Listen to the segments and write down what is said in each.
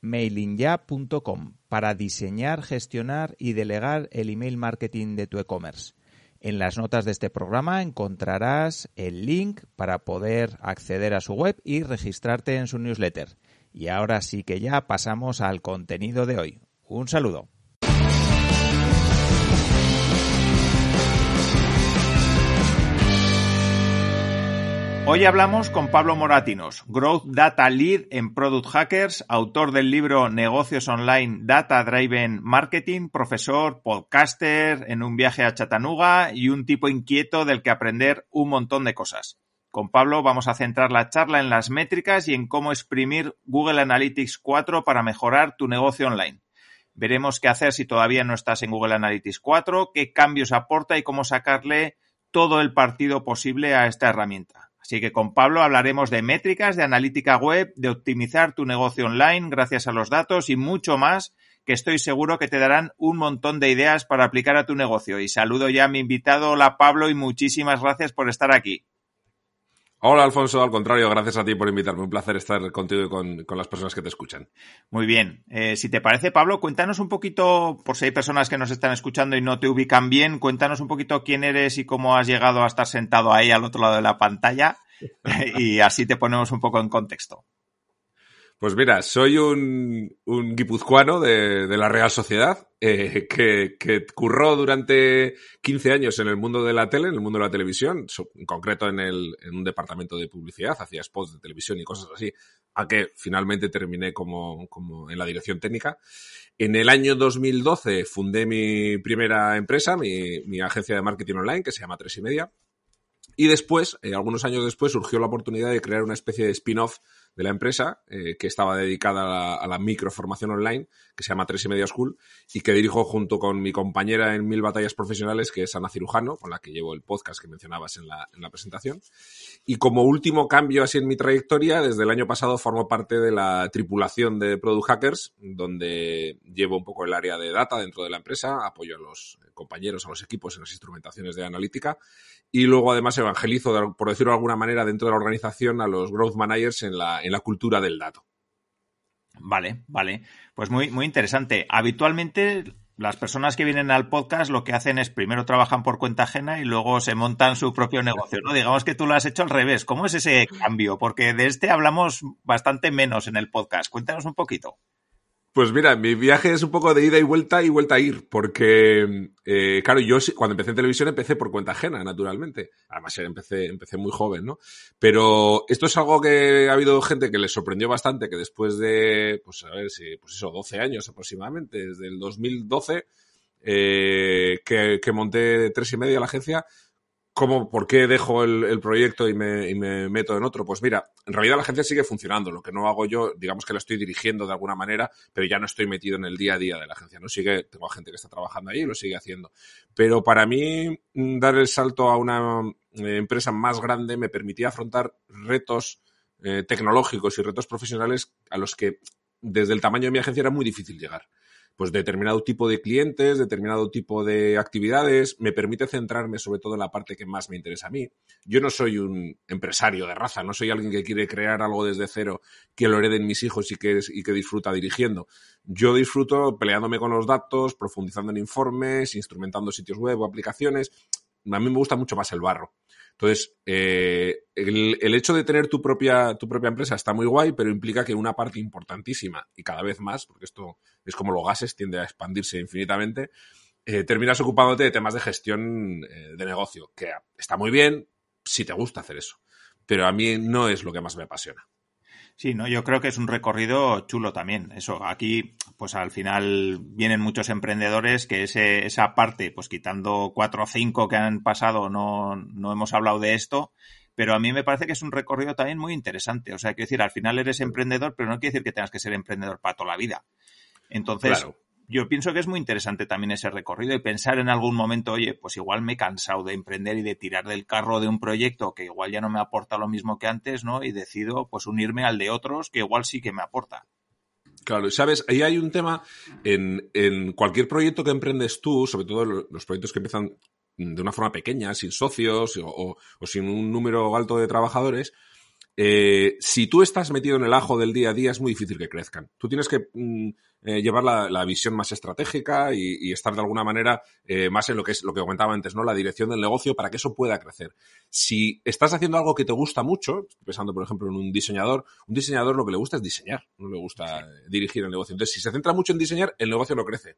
mailingya.com para diseñar, gestionar y delegar el email marketing de tu e-commerce. En las notas de este programa encontrarás el link para poder acceder a su web y registrarte en su newsletter. Y ahora sí que ya pasamos al contenido de hoy. Un saludo. Hoy hablamos con Pablo Moratinos, Growth Data Lead en Product Hackers, autor del libro Negocios Online Data Driven Marketing, profesor, podcaster en un viaje a Chattanooga y un tipo inquieto del que aprender un montón de cosas. Con Pablo vamos a centrar la charla en las métricas y en cómo exprimir Google Analytics 4 para mejorar tu negocio online. Veremos qué hacer si todavía no estás en Google Analytics 4, qué cambios aporta y cómo sacarle todo el partido posible a esta herramienta. Así que con Pablo hablaremos de métricas, de analítica web, de optimizar tu negocio online gracias a los datos y mucho más que estoy seguro que te darán un montón de ideas para aplicar a tu negocio. Y saludo ya a mi invitado, hola Pablo, y muchísimas gracias por estar aquí. Hola Alfonso, al contrario, gracias a ti por invitarme. Un placer estar contigo y con, las personas que te escuchan. Muy bien. Eh, si te parece, Pablo, cuéntanos un poquito, por si hay personas que nos están escuchando y no te ubican bien, cuéntanos un poquito quién eres y cómo has llegado a estar sentado ahí al otro lado de la pantalla y así te ponemos un poco en contexto. Pues mira, soy un, guipuzcoano de, la Real Sociedad eh, que, curró durante 15 años en el mundo de la tele, en el mundo de la televisión, en concreto en, el, en un departamento de publicidad, hacía spots de televisión y cosas así, a que finalmente terminé como, como en la dirección técnica. En el año 2012 fundé mi primera empresa, mi, mi agencia de marketing online, que se llama Tres y Media. Y después, eh, algunos años después, surgió la oportunidad de crear una especie de spin-off de la empresa, eh, que estaba dedicada a la, microformación online, que se llama Tres y Media School, y que dirijo junto con mi compañera en Mil Batallas Profesionales, que es Ana Cirujano, con la que llevo el podcast que mencionabas en la, en la presentación. Y como último cambio así en mi trayectoria, desde el año pasado formo parte de la tripulación de Product Hackers, donde llevo un poco el área de data dentro de la empresa, apoyo a los compañeros, a los equipos en las instrumentaciones de analítica, y luego además evangelizo, por decirlo de alguna manera, dentro de la organización a los growth managers en la, en la cultura del dato. Vale, vale. Pues muy, muy interesante. Habitualmente las personas que vienen al podcast lo que hacen es primero trabajan por cuenta ajena y luego se montan su propio negocio, ¿no? Digamos que tú lo has hecho al revés. ¿Cómo es ese cambio? Porque de este hablamos bastante menos en el podcast. Cuéntanos un poquito. Pues mira, mi viaje es un poco de ida y vuelta y vuelta a ir, porque, eh, claro, yo cuando empecé en televisión empecé por cuenta ajena, naturalmente. Además, empecé, empecé muy joven, ¿no? Pero esto es algo que ha habido gente que les sorprendió bastante, que después de, pues a ver si, pues eso, 12 años aproximadamente, desde el 2012, eh, que, que monté tres y media la agencia, ¿Cómo, ¿Por qué dejo el, proyecto y me, meto en otro? Pues mira, en realidad la agencia sigue funcionando. Lo que no hago yo, digamos que la estoy dirigiendo de alguna manera, pero ya no estoy metido en el día a día de la agencia. No sigue, tengo gente que está trabajando ahí y lo sigue haciendo. Pero para mí, mm, dar el salto a una eh, empresa más grande me permitía afrontar retos eh, tecnológicos y retos profesionales a los que desde el tamaño de mi agencia era muy difícil llegar pues determinado tipo de clientes, determinado tipo de actividades, me permite centrarme sobre todo en la parte que más me interesa a mí. Yo no soy un empresario de raza, no soy alguien que quiere crear algo desde cero, que lo hereden mis hijos y que, y que disfruta dirigiendo. Yo disfruto peleándome con los datos, profundizando en informes, instrumentando sitios web o aplicaciones. A mí me gusta mucho más el barro. Entonces, eh, el, hecho de tener tu propia, tu propia empresa está muy guay, pero implica que una parte importantísima, y cada vez más, porque esto es como los gases, tiende a expandirse infinitamente, eh, terminas ocupándote de temas de gestión eh, de negocio, que está muy bien si te gusta hacer eso, pero a mí no es lo que más me apasiona. Sí, no, yo creo que es un recorrido chulo también. Eso, aquí, pues al final vienen muchos emprendedores que ese, esa parte, pues quitando cuatro o cinco que han pasado, no, no hemos hablado de esto, pero a mí me parece que es un recorrido también muy interesante. O sea, quiero decir, al final eres emprendedor, pero no quiere decir que tengas que ser emprendedor para toda la vida. Entonces, yo pienso que es muy interesante también ese recorrido y pensar en algún momento, oye, pues igual me he cansado de emprender y de tirar del carro de un proyecto que igual ya no me aporta lo mismo que antes, ¿no? Y decido pues unirme al de otros que igual sí que me aporta. Claro, sabes, ahí hay un tema en, en cualquier proyecto que emprendes tú, sobre todo los proyectos que empiezan de una forma pequeña, sin socios o, o sin un número alto de trabajadores, eh, si tú estás metido en el ajo del día a día, es muy difícil que crezcan. Tú tienes que mm, eh, llevar la, visión más estratégica y, estar de alguna manera eh, más en lo que es lo que comentaba antes, ¿no? La dirección del negocio para que eso pueda crecer. Si estás haciendo algo que te gusta mucho, pensando por ejemplo en un diseñador, un diseñador lo que le gusta es diseñar, no le gusta dirigir el negocio. Entonces, si se centra mucho en diseñar, el negocio no crece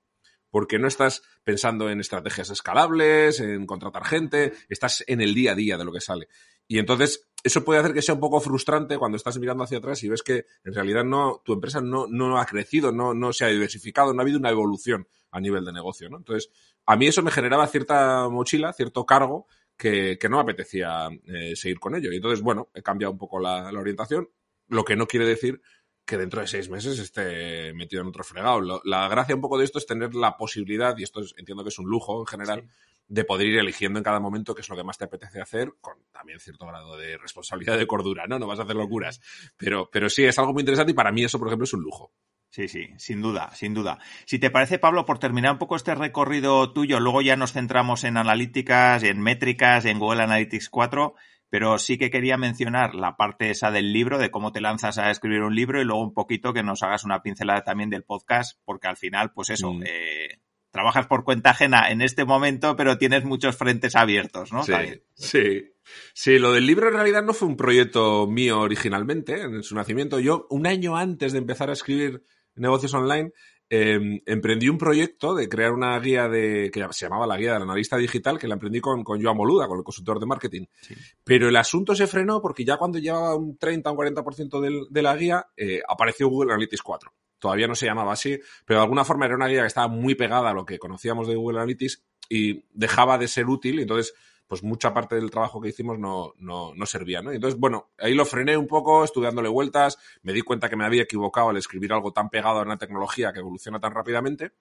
porque no estás pensando en estrategias escalables, en contratar gente, estás en el día a día de lo que sale. Y entonces eso puede hacer que sea un poco frustrante cuando estás mirando hacia atrás y ves que en realidad no, tu empresa no, no ha crecido, no, no se ha diversificado, no ha habido una evolución a nivel de negocio, ¿no? Entonces, a mí eso me generaba cierta mochila, cierto cargo que, que no me apetecía eh, seguir con ello. Y entonces, bueno, he cambiado un poco la, la, orientación, lo que no quiere decir que dentro de seis meses esté metido en otro fregado. la gracia un poco de esto es tener la posibilidad, y esto entiendo que es un lujo en general, de poder ir eligiendo en cada momento qué es lo que más te apetece hacer, con también cierto grado de responsabilidad de cordura, ¿no? No vas a hacer locuras. Pero, pero sí, es algo muy interesante y para mí eso, por ejemplo, es un lujo. Sí, sí, sin duda, sin duda. Si te parece, Pablo, por terminar un poco este recorrido tuyo, luego ya nos centramos en analíticas, en métricas, en Google Analytics 4, pero sí que quería mencionar la parte esa del libro, de cómo te lanzas a escribir un libro y luego un poquito que nos hagas una pincelada también del podcast, porque al final, pues eso, mm. eh, trabajas por cuenta ajena en este momento, pero tienes muchos frentes abiertos, ¿no? Sí, sí. Sí, lo del libro en realidad no fue un proyecto mío originalmente, en su nacimiento. Yo, un año antes de empezar a escribir negocios online, em, emprendí un proyecto de crear una guía de que se llamaba la guía del analista digital, que la emprendí con, con Joan Boluda, con el consultor de marketing. Pero el asunto se frenó porque ya cuando llevaba un 30 o un 40% del, de la guía, eh, apareció Google Analytics 4 todavía no se llamaba así, pero de alguna forma era una guía que estaba muy pegada a lo que conocíamos de Google Analytics y dejaba de ser útil, entonces pues mucha parte del trabajo que hicimos no, no, no servía, ¿no? entonces, bueno, ahí lo frené un poco, estuve dándole vueltas, me di cuenta que me había equivocado al escribir algo tan pegado a una tecnología que evoluciona tan rápidamente,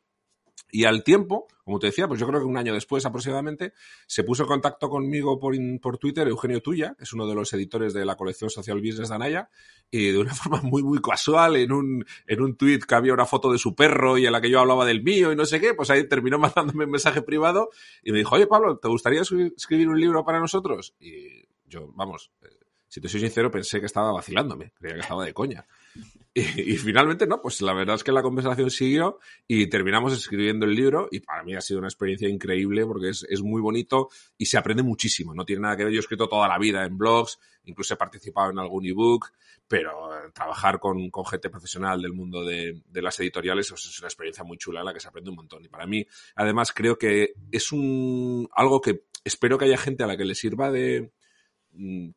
y al tiempo, como te decía, pues yo creo que un año después aproximadamente, se puso en contacto conmigo por, por Twitter Eugenio Tuya, que es uno de los editores de la colección Social Business de Anaya, y de una forma muy, muy casual, en un, en un tweet que había una foto de su perro y en la que yo hablaba del mío y no sé qué, pues ahí terminó mandándome un mensaje privado y me dijo, oye Pablo, ¿te gustaría escribir un libro para nosotros? Y yo, vamos, eh, si te soy sincero, pensé que estaba vacilándome, creía que estaba de coña. Y, finalmente, no, pues la verdad es que la conversación siguió y terminamos escribiendo el libro y para mí ha sido una experiencia increíble porque es, es, muy bonito y se aprende muchísimo. No tiene nada que ver, yo he escrito toda la vida en blogs, incluso he participado en algún ebook, pero eh, trabajar con, con, gente profesional del mundo de, de las editoriales pues es una experiencia muy chula en la que se aprende un montón. Y para mí, además, creo que es un algo que espero que haya gente a la que le sirva de,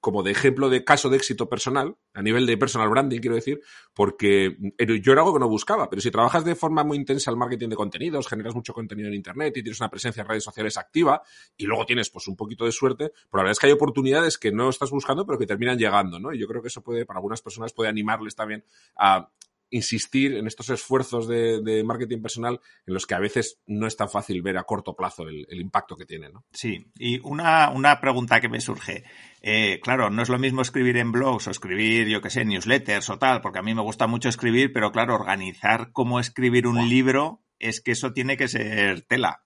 como de ejemplo de caso de éxito personal, a nivel de personal branding, quiero decir, porque yo era algo que no buscaba, pero si trabajas de forma muy intensa el marketing de contenidos, generas mucho contenido en Internet y tienes una presencia en redes sociales activa y luego tienes pues un poquito de suerte, pero la verdad es que hay oportunidades que no estás buscando, pero que terminan llegando, ¿no? Y yo creo que eso puede, para algunas personas, puede animarles también a insistir en estos esfuerzos de, marketing personal en los que a veces no es tan fácil ver a corto plazo el, impacto que tiene. ¿no? Sí, y una, una pregunta que me surge. Eh, claro, no es lo mismo escribir en blogs o escribir, yo qué sé, newsletters o tal, porque a mí me gusta mucho escribir, pero claro, organizar cómo escribir un libro es que eso tiene que ser tela.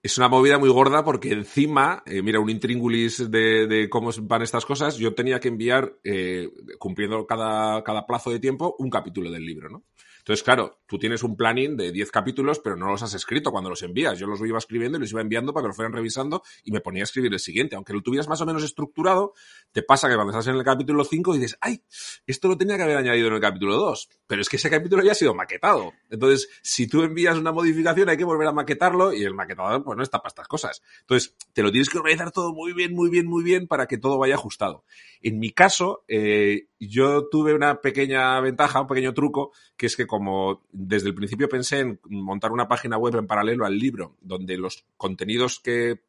Es una movida muy gorda porque encima, eh, mira, un intríngulis de, de, cómo van estas cosas, yo tenía que enviar, eh, cumpliendo cada, cada plazo de tiempo, un capítulo del libro, ¿no? Entonces, claro, tú tienes un planning de 10 capítulos, pero no los has escrito cuando los envías. Yo los iba escribiendo y los iba enviando para que los fueran revisando y me ponía a escribir el siguiente. Aunque lo tuvieras más o menos estructurado, te pasa que cuando estás en el capítulo 5 dices, ay, esto lo tenía que haber añadido en el capítulo 2. Pero es que ese capítulo ya ha sido maquetado. Entonces, si tú envías una modificación, hay que volver a maquetarlo y el maquetador, pues no está para estas cosas. Entonces, te lo tienes que organizar todo muy bien, muy bien, muy bien para que todo vaya ajustado. En mi caso, eh, yo tuve una pequeña ventaja, un pequeño truco, que es que como desde el principio pensé en montar una página web en paralelo al libro, donde los contenidos que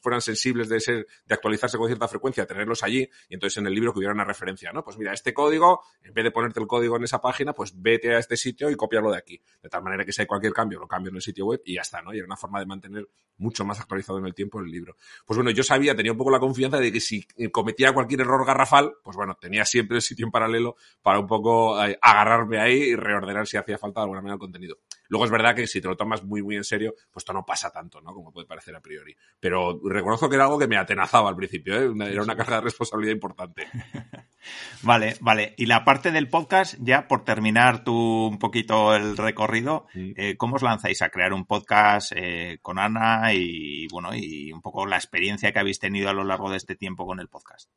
fueran sensibles de ser, de actualizarse con cierta frecuencia, tenerlos allí, y entonces en el libro que hubiera una referencia, ¿no? Pues mira, este código, en vez de ponerte el código en esa página, pues vete a este sitio y copiarlo de aquí. De tal manera que si hay cualquier cambio, lo cambio en el sitio web y ya está, ¿no? Y era una forma de mantener mucho más actualizado en el tiempo el libro. Pues bueno, yo sabía, tenía un poco la confianza de que si cometía cualquier error garrafal, pues bueno, tenía siempre el sitio en paralelo para un poco eh, agarrarme ahí y reordenar si hacía falta de alguna manera el contenido. Luego es verdad que si te lo tomas muy, muy en serio, pues esto no pasa tanto, ¿no? Como puede parecer a priori. Pero reconozco que era algo que me atenazaba al principio, ¿eh? Era una carga de responsabilidad importante. vale, vale. Y la parte del podcast, ya por terminar tú un poquito el recorrido, eh, ¿cómo os lanzáis a crear un podcast eh, con Ana y, bueno, y un poco la experiencia que habéis tenido a lo largo de este tiempo con el podcast?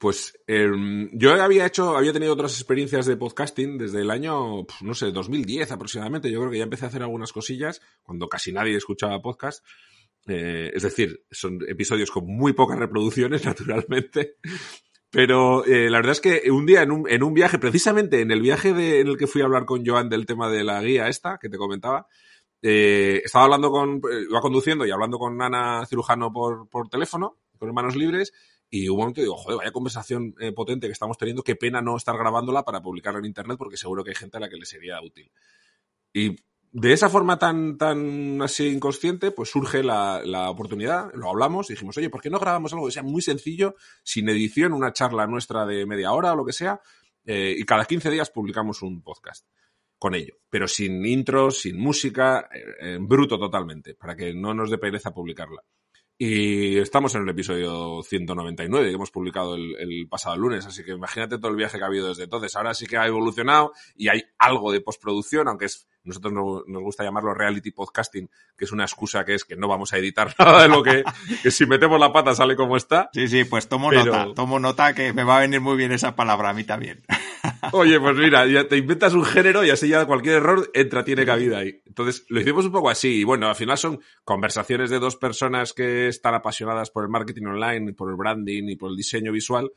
Pues eh, yo había hecho, había tenido otras experiencias de podcasting desde el año, no sé, 2010 aproximadamente. Yo creo que ya empecé a hacer algunas cosillas cuando casi nadie escuchaba podcast. Eh, es decir, son episodios con muy pocas reproducciones, naturalmente. Pero eh, la verdad es que un día en un, en un viaje, precisamente en el viaje en el que fui a hablar con Joan del tema de la guía esta que te comentaba, eh, estaba hablando con, eh, iba conduciendo y hablando con Ana Cirujano por, por teléfono, con manos libres, y un momento digo, joder, vaya conversación eh, potente que estamos teniendo, qué pena no estar grabándola para publicarla en internet porque seguro que hay gente a la que le sería útil. Y de esa forma tan, tan así inconsciente, pues surge la, la oportunidad, lo hablamos y dijimos, oye, ¿por qué no grabamos algo que sea muy sencillo, sin edición, una charla nuestra de media hora o lo que sea, eh, y cada 15 días publicamos un podcast con ello, pero sin intros, sin música, eh, bruto totalmente, para que no nos dé pereza publicarla. Y estamos en el episodio 199 que hemos publicado el, pasado lunes, así que imagínate todo el viaje que ha habido desde entonces. Ahora sí que ha evolucionado y hay algo de postproducción, aunque es nosotros no, nos gusta llamarlo reality podcasting, que es una excusa que es que no vamos a editar nada de lo que, que si metemos la pata sale como está. Sí, sí, pues tomo pero... nota, tomo nota que me va a venir muy bien esa palabra a mí también. Oye, pues mira, ya te inventas un género y así ya cualquier error entra, tiene cabida ahí. Entonces, lo hicimos un poco así. Y bueno, al final son conversaciones de dos personas que están apasionadas por el marketing online, por el branding y por el diseño visual.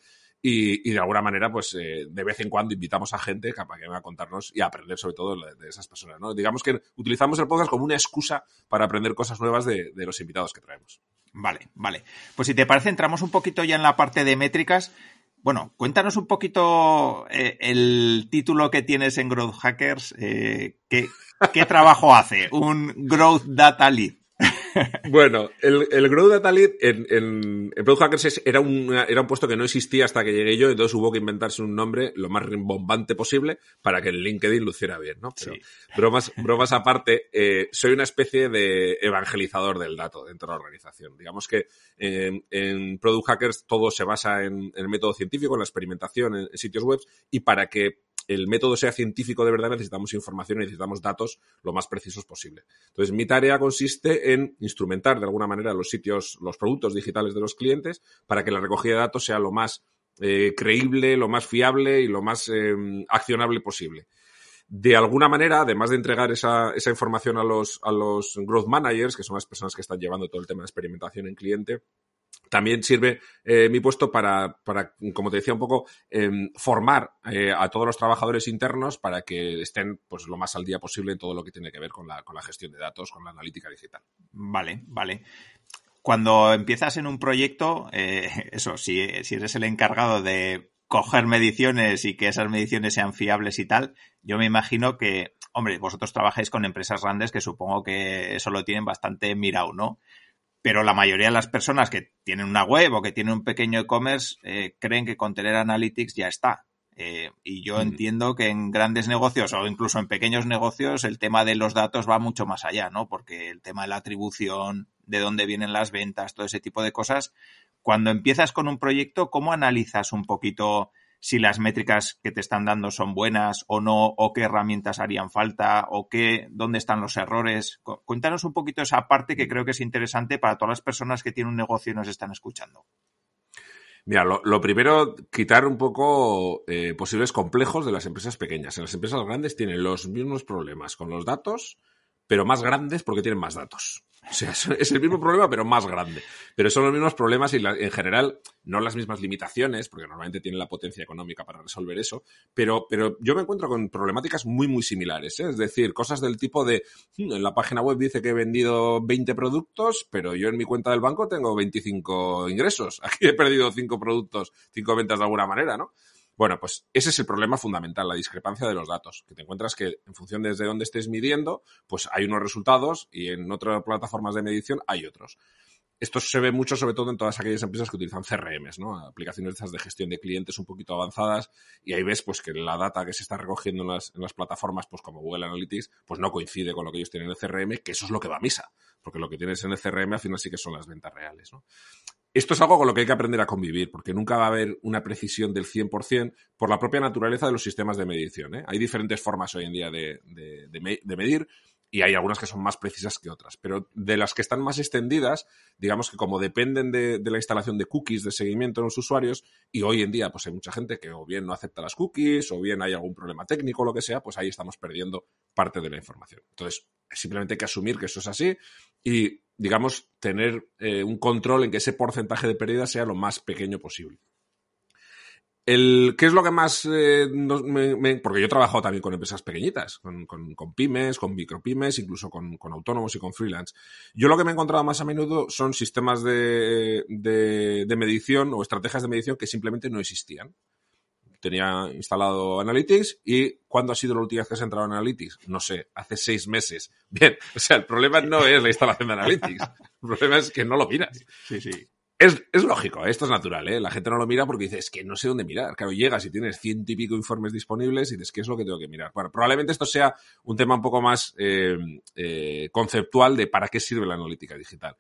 Y, de alguna manera, pues eh, de vez en cuando invitamos a gente que venga a contarnos y a aprender sobre todo de, esas personas. ¿no? Digamos que utilizamos el podcast como una excusa para aprender cosas nuevas de, de los invitados que traemos. Vale, vale. Pues si te parece, entramos un poquito ya en la parte de métricas. Bueno, cuéntanos un poquito eh, el título que tienes en Growth Hackers. Eh, ¿qué, ¿Qué trabajo hace un Growth Data Lead? Bueno, el, el Growth Data Lead en, en, en Product Hackers era un, era un puesto que no existía hasta que llegué yo, entonces hubo que inventarse un nombre lo más rimbombante posible para que el LinkedIn luciera bien, ¿no? Pero, Sí. bromas, bromas aparte, eh, soy una especie de evangelizador del dato dentro de la organización. Digamos que en, en Product Hackers todo se basa en, en, el método científico, en la experimentación, en, en sitios web, y para que el método sea científico de verdad, necesitamos información y necesitamos datos lo más precisos posible. Entonces, mi tarea consiste en instrumentar de alguna manera los sitios, los productos digitales de los clientes para que la recogida de datos sea lo más eh, creíble, lo más fiable y lo más eh, accionable posible. De alguna manera, además de entregar esa, esa información a los, a los growth managers, que son las personas que están llevando todo el tema de experimentación en cliente, también sirve eh, mi puesto para, para, como te decía un poco, eh, formar eh, a todos los trabajadores internos para que estén pues lo más al día posible en todo lo que tiene que ver con la, con la gestión de datos, con la analítica digital. Vale, vale. Cuando empiezas en un proyecto, eh, eso, si, si eres el encargado de coger mediciones y que esas mediciones sean fiables y tal, yo me imagino que, hombre, vosotros trabajáis con empresas grandes que supongo que eso lo tienen bastante mirado, ¿no? Pero la mayoría de las personas que tienen una web o que tienen un pequeño e-commerce eh, creen que con tener Analytics ya está. Eh, y yo entiendo que en grandes negocios o incluso en pequeños negocios el tema de los datos va mucho más allá, ¿no? Porque el tema de la atribución, de dónde vienen las ventas, todo ese tipo de cosas, cuando empiezas con un proyecto, ¿cómo analizas un poquito si las métricas que te están dando son buenas o no, o qué herramientas harían falta, o qué, dónde están los errores. Cuéntanos un poquito esa parte que creo que es interesante para todas las personas que tienen un negocio y nos están escuchando. Mira, lo, primero, quitar un poco eh, posibles complejos de las empresas pequeñas. En las empresas grandes tienen los mismos problemas con los datos, pero más grandes porque tienen más datos. O sea, es el mismo problema, pero más grande. Pero son los mismos problemas y en general no las mismas limitaciones, porque normalmente tienen la potencia económica para resolver eso, pero, pero yo me encuentro con problemáticas muy, muy similares. ¿eh? Es decir, cosas del tipo de, hmm, en la página web dice que he vendido 20 productos, pero yo en mi cuenta del banco tengo 25 ingresos. Aquí he perdido 5 productos, 5 ventas de alguna manera, ¿no? Bueno, pues ese es el problema fundamental, la discrepancia de los datos, que te encuentras que en función desde dónde estés midiendo, pues hay unos resultados y en otras plataformas de medición hay otros. Esto se ve mucho, sobre todo en todas aquellas empresas que utilizan CRMs, ¿no? Aplicaciones de gestión de clientes un poquito avanzadas, y ahí ves pues que la data que se está recogiendo en las, plataformas, pues como Google Analytics, pues no coincide con lo que ellos tienen en el CRM, que eso es lo que va a misa, porque lo que tienes en el CRM al final sí que son las ventas reales. Esto es algo con lo que hay que aprender a convivir, porque nunca va a haber una precisión del 100% por la propia naturaleza de los sistemas de medición. ¿eh? Hay diferentes formas hoy en día de, medir y hay algunas que son más precisas que otras. Pero de las que están más extendidas, digamos que como dependen de, la instalación de cookies de seguimiento en los usuarios, y hoy en día pues hay mucha gente que o bien no acepta las cookies, o bien hay algún problema técnico o lo que sea, pues ahí estamos perdiendo parte de la información. Entonces, simplemente hay que asumir que eso es así y digamos, tener eh, un control en que ese porcentaje de pérdida sea lo más pequeño posible. El, ¿Qué es lo que más eh, porque yo he trabajado también con empresas pequeñitas, con, pymes, con micropymes, incluso con, autónomos y con freelance. Yo lo que me he encontrado más a menudo son sistemas de, de medición o estrategias de medición que simplemente no existían tenía instalado Analytics y ¿cuándo ha sido la última vez que has entrado en Analytics? No sé, hace seis meses. Bien, o sea, el problema no es la instalación de Analytics, el problema es que no lo miras. Sí, sí. Es, lógico, esto es natural, ¿eh? La gente no lo mira porque dice, que no sé dónde mirar. Claro, llegas y tienes ciento y pico informes disponibles y dices, ¿qué es lo que tengo que mirar? Bueno, probablemente esto sea un tema un poco más eh, eh, conceptual de para qué sirve la analítica digital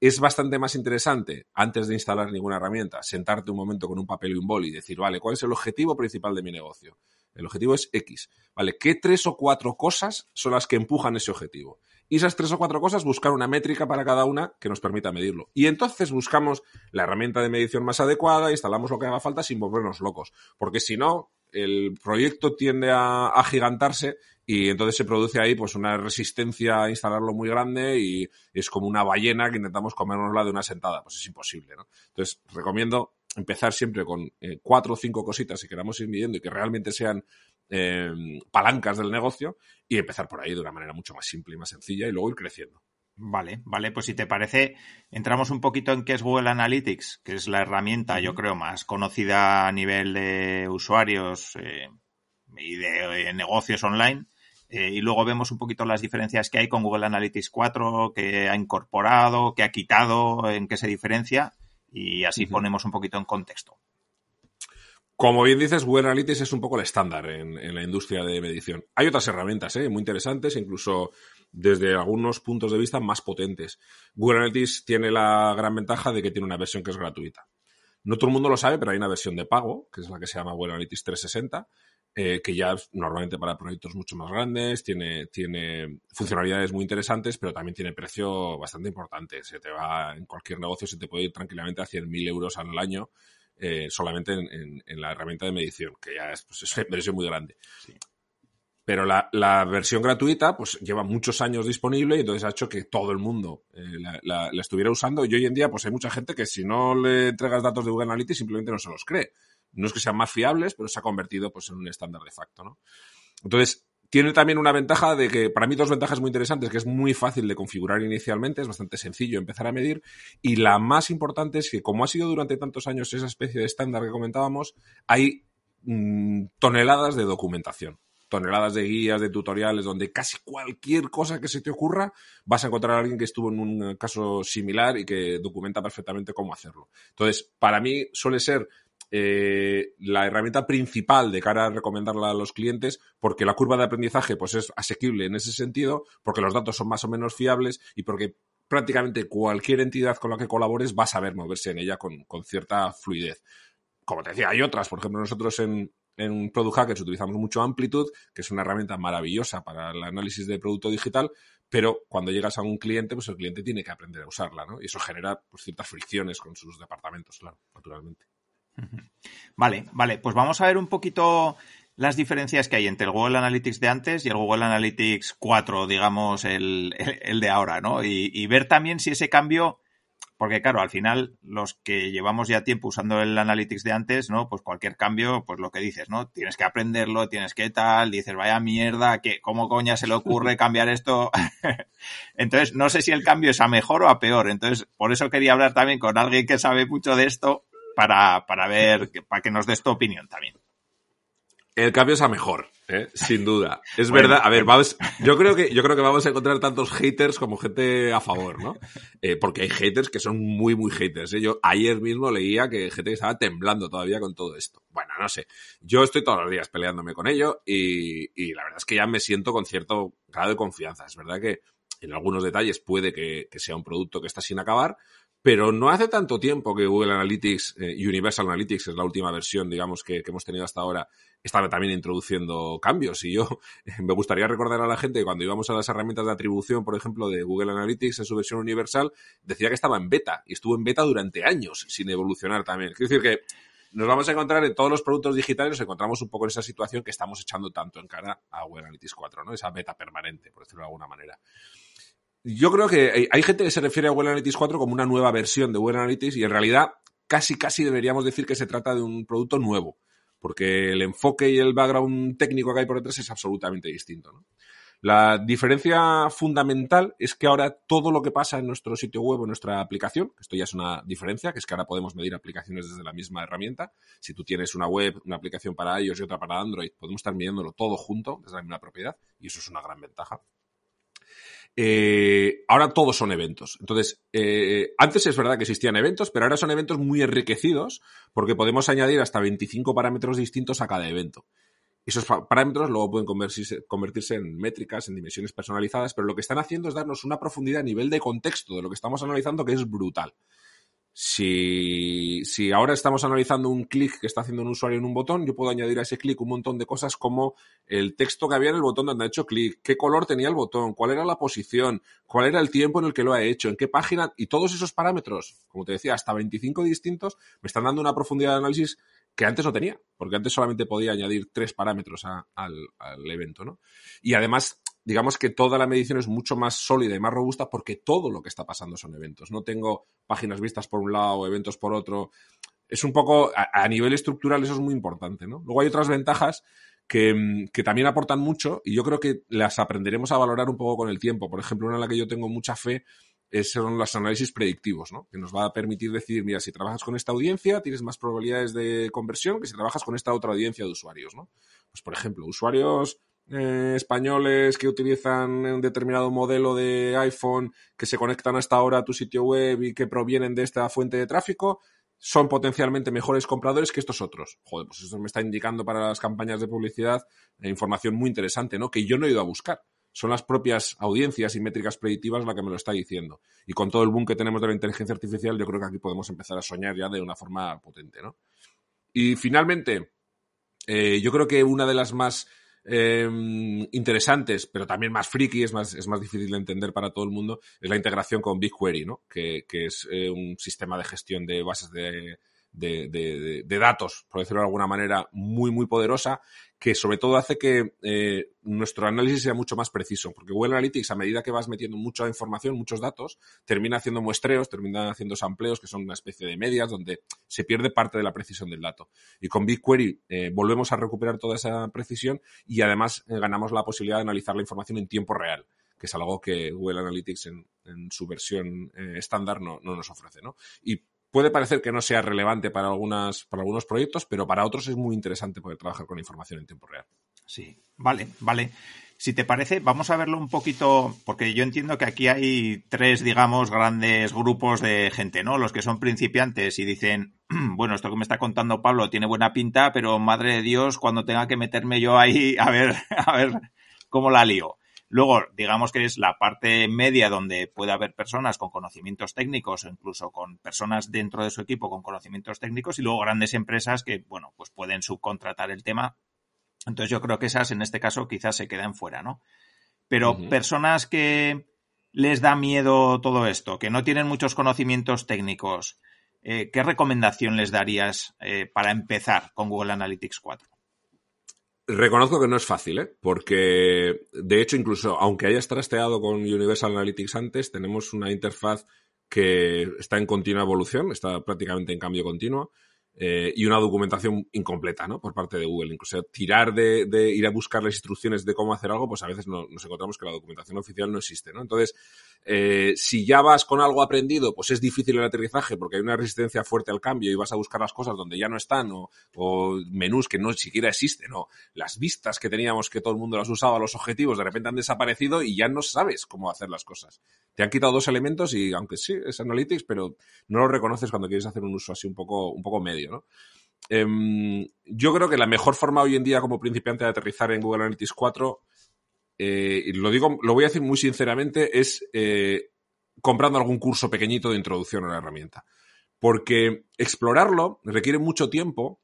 es bastante más interesante, antes de instalar ninguna herramienta, sentarte un momento con un papel y un bol y decir, vale, ¿cuál es el objetivo principal de mi negocio? El objetivo es X. ¿Vale? ¿Qué tres o cuatro cosas son las que empujan ese objetivo? Y esas tres o cuatro cosas, buscar una métrica para cada una que nos permita medirlo. Y entonces buscamos la herramienta de medición más adecuada, instalamos lo que haga falta sin volvernos locos. Porque si no, el proyecto tiende a agigantarse y entonces se produce ahí pues una resistencia a instalarlo muy grande y es como una ballena que intentamos comérnosla de una sentada, pues es imposible, ¿no? Entonces recomiendo empezar siempre con eh, cuatro o cinco cositas si queramos ir midiendo y que realmente sean eh, palancas del negocio y empezar por ahí de una manera mucho más simple y más sencilla y luego ir creciendo. Vale, vale, pues si te parece, entramos un poquito en qué es Google Analytics, que es la herramienta, yo creo, más conocida a nivel de usuarios eh, y de negocios online. Eh, y luego vemos un poquito las diferencias que hay con Google Analytics 4, que ha incorporado, que ha quitado, en qué se diferencia, y así ponemos un poquito en contexto. Como bien dices, Google Analytics es un poco el estándar en, la industria de medición. Hay otras herramientas ¿eh? muy interesantes, incluso desde algunos puntos de vista más potentes. Google Analytics tiene la gran ventaja de que tiene una versión que es gratuita. No todo el mundo lo sabe, pero hay una versión de pago, que es la que se llama Google Analytics 360, eh, que ya normalmente para proyectos mucho más grandes, tiene, tiene funcionalidades muy interesantes, pero también tiene precio bastante importante. Se te va, en cualquier negocio se te puede ir tranquilamente a 100.000 euros al año eh, solamente en, la herramienta de medición, que ya es, pues, es una inversión muy grande. Pero la, la, versión gratuita, pues lleva muchos años disponible y entonces ha hecho que todo el mundo eh, la, la, estuviera usando. Y hoy en día, pues hay mucha gente que si no le entregas datos de Google Analytics simplemente no se los cree no es que sean más fiables, pero se ha convertido pues, en un estándar de facto. ¿no? Entonces, tiene también una ventaja de que, para mí, dos ventajas muy interesantes, que es muy fácil de configurar inicialmente, es bastante sencillo empezar a medir, y la más importante es que, como ha sido durante tantos años esa especie de estándar que comentábamos, hay mm, toneladas de documentación toneladas de guías, de tutoriales, donde casi cualquier cosa que se te ocurra vas a encontrar a alguien que estuvo en un caso similar y que documenta perfectamente cómo hacerlo. Entonces, para mí suele ser eh, la herramienta principal de cara a recomendarla a los clientes, porque la curva de aprendizaje pues, es asequible en ese sentido, porque los datos son más o menos fiables y porque prácticamente cualquier entidad con la que colabores va a saber moverse en ella con, cierta fluidez. Como te decía, hay otras, por ejemplo, nosotros en, en Product Hackers utilizamos mucho Amplitude, que es una herramienta maravillosa para el análisis de producto digital, pero cuando llegas a un cliente, pues el cliente tiene que aprender a usarla, ¿no? Y eso genera pues, ciertas fricciones con sus departamentos, claro, naturalmente. Vale, vale, pues vamos a ver un poquito las diferencias que hay entre el Google Analytics de antes y el Google Analytics 4, digamos, el, de ahora, ¿no? Y, ver también si ese cambio, porque claro, al final los que llevamos ya tiempo usando el Analytics de antes, ¿no? Pues cualquier cambio, pues lo que dices, ¿no? Tienes que aprenderlo, tienes que tal, dices, vaya mierda, que ¿cómo coña se le ocurre cambiar esto? Entonces, no sé si el cambio es a mejor o a peor. Entonces, por eso quería hablar también con alguien que sabe mucho de esto para, para ver, para que nos des tu opinión también. El cambio es a mejor, ¿eh? sin duda. Es verdad. A ver, vamos, yo creo que yo creo que vamos a encontrar tantos haters como gente a favor, ¿no? Eh, porque hay haters que son muy muy haters. ¿eh? Yo ayer mismo leía que gente que estaba temblando todavía con todo esto. Bueno, no sé. Yo estoy todos los días peleándome con ello y, y la verdad es que ya me siento con cierto grado de confianza. Es verdad que en algunos detalles puede que, que sea un producto que está sin acabar, pero no hace tanto tiempo que Google Analytics, eh, Universal Analytics, es la última versión, digamos, que, hemos tenido hasta ahora, estaba también introduciendo cambios. Y yo me gustaría recordar a la gente que cuando íbamos a las herramientas de atribución, por ejemplo, de Google Analytics en su versión universal, decía que estaba en beta. Y estuvo en beta durante años, sin evolucionar también. Quiero decir que nos vamos a encontrar en todos los productos digitales, nos encontramos un poco en esa situación que estamos echando tanto en cara a Google Analytics 4, ¿no? Esa beta permanente, por decirlo de alguna manera. Yo creo que hay gente que se refiere a Google Analytics 4 como una nueva versión de Google Analytics y en realidad casi casi deberíamos decir que se trata de un producto nuevo, porque el enfoque y el background técnico que hay por detrás es absolutamente distinto. La diferencia fundamental es que ahora todo lo que pasa en nuestro sitio web o en nuestra aplicación, esto ya es una diferencia, que es que ahora podemos medir aplicaciones desde la misma herramienta. Si tú tienes una web, una aplicación para iOS y otra para Android, podemos estar midiéndolo todo junto desde la misma propiedad y eso es una gran ventaja. Eh, ahora todos son eventos. Entonces, eh, antes es verdad que existían eventos, pero ahora son eventos muy enriquecidos porque podemos añadir hasta 25 parámetros distintos a cada evento. Esos parámetros luego pueden convertirse, convertirse, en métricas, en dimensiones personalizadas, pero lo que están haciendo es darnos una profundidad a nivel de contexto de lo que estamos analizando que es brutal. Si, si ahora estamos analizando un clic que está haciendo un usuario en un botón, yo puedo añadir a ese clic un montón de cosas como el texto que había en el botón donde ha hecho clic, qué color tenía el botón, cuál era la posición, cuál era el tiempo en el que lo ha hecho, en qué página, y todos esos parámetros, como te decía, hasta 25 distintos, me están dando una profundidad de análisis que antes no tenía, porque antes solamente podía añadir tres parámetros al, al evento, ¿no? Y además digamos que toda la medición es mucho más sólida y más robusta porque todo lo que está pasando son eventos. No tengo páginas vistas por un lado, eventos por otro. Es un poco, a, nivel estructural eso es muy importante, ¿no? Luego hay otras ventajas que, que, también aportan mucho y yo creo que las aprenderemos a valorar un poco con el tiempo. Por ejemplo, una en la que yo tengo mucha fe son los análisis predictivos, ¿no? Que nos va a permitir decir, mira, si trabajas con esta audiencia, tienes más probabilidades de conversión que si trabajas con esta otra audiencia de usuarios, ¿no? Pues, por ejemplo, usuarios eh, españoles que utilizan un determinado modelo de iPhone que se conectan hasta ahora a tu sitio web y que provienen de esta fuente de tráfico son potencialmente mejores compradores que estos otros. Joder, pues eso me está indicando para las campañas de publicidad eh, información muy interesante, ¿no? Que yo no he ido a buscar. Son las propias audiencias y métricas predictivas la que me lo está diciendo. Y con todo el boom que tenemos de la inteligencia artificial, yo creo que aquí podemos empezar a soñar ya de una forma potente, ¿no? Y finalmente, eh, yo creo que una de las más Em, interesantes, pero también más friki, es más, es más difícil de entender para todo el mundo, es la integración con BigQuery, ¿no? que, que es eh, un sistema de gestión de bases de, de, datos, por decirlo de alguna manera, muy, muy poderosa, que sobre todo hace que eh, nuestro análisis sea mucho más preciso, porque Google Analytics, a medida que vas metiendo mucha información, muchos datos, termina haciendo muestreos, termina haciendo sampleos, que son una especie de medias, donde se pierde parte de la precisión del dato. Y con BigQuery eh, volvemos a recuperar toda esa precisión y además eh, ganamos la posibilidad de analizar la información en tiempo real que es algo que Google Analytics en, en su versión estándar no, no, nos ofrece. ¿no? Y puede parecer que no sea relevante para, algunas, para algunos proyectos, pero para otros es muy interesante poder trabajar con información en tiempo real. Sí, vale, vale. Si te parece, vamos a verlo un poquito, porque yo entiendo que aquí hay tres, digamos, grandes grupos de gente, ¿no? Los que son principiantes y dicen, bueno, esto que me está contando Pablo tiene buena pinta, pero madre de Dios, cuando tenga que meterme yo ahí, a ver, a ver cómo la lío. Luego, digamos que es la parte media donde puede haber personas con conocimientos técnicos o incluso con personas dentro de su equipo con conocimientos técnicos y luego grandes empresas que, bueno, pues pueden subcontratar el tema entonces yo creo que esas en este caso quizás se quedan fuera, ¿no? Pero personas que les da miedo todo esto, que no tienen muchos conocimientos técnicos, eh, ¿qué recomendación les darías eh, para empezar con Google Analytics 4? Reconozco que no es fácil, ¿eh? porque de hecho, incluso aunque hayas trasteado con Universal Analytics antes, tenemos una interfaz que está en continua evolución, está prácticamente en cambio continuo. Eh, y una documentación incompleta, ¿no? Por parte de Google. Incluso tirar de, de, ir a buscar las instrucciones de cómo hacer algo, pues a veces no, nos encontramos que la documentación oficial no existe, ¿no? Entonces, eh, si ya vas con algo aprendido, pues es difícil el aterrizaje porque hay una resistencia fuerte al cambio y vas a buscar las cosas donde ya no están o, o menús que no siquiera existen o las vistas que teníamos que todo el mundo las usaba, los objetivos de repente han desaparecido y ya no sabes cómo hacer las cosas. Te han quitado dos elementos y aunque sí, es Analytics, pero no lo reconoces cuando quieres hacer un uso así un poco, un poco medio. ¿no? Eh, yo creo que la mejor forma hoy en día como principiante de aterrizar en Google Analytics 4, eh, lo digo, lo voy a decir muy sinceramente, es eh, comprando algún curso pequeñito de introducción a la herramienta. Porque explorarlo requiere mucho tiempo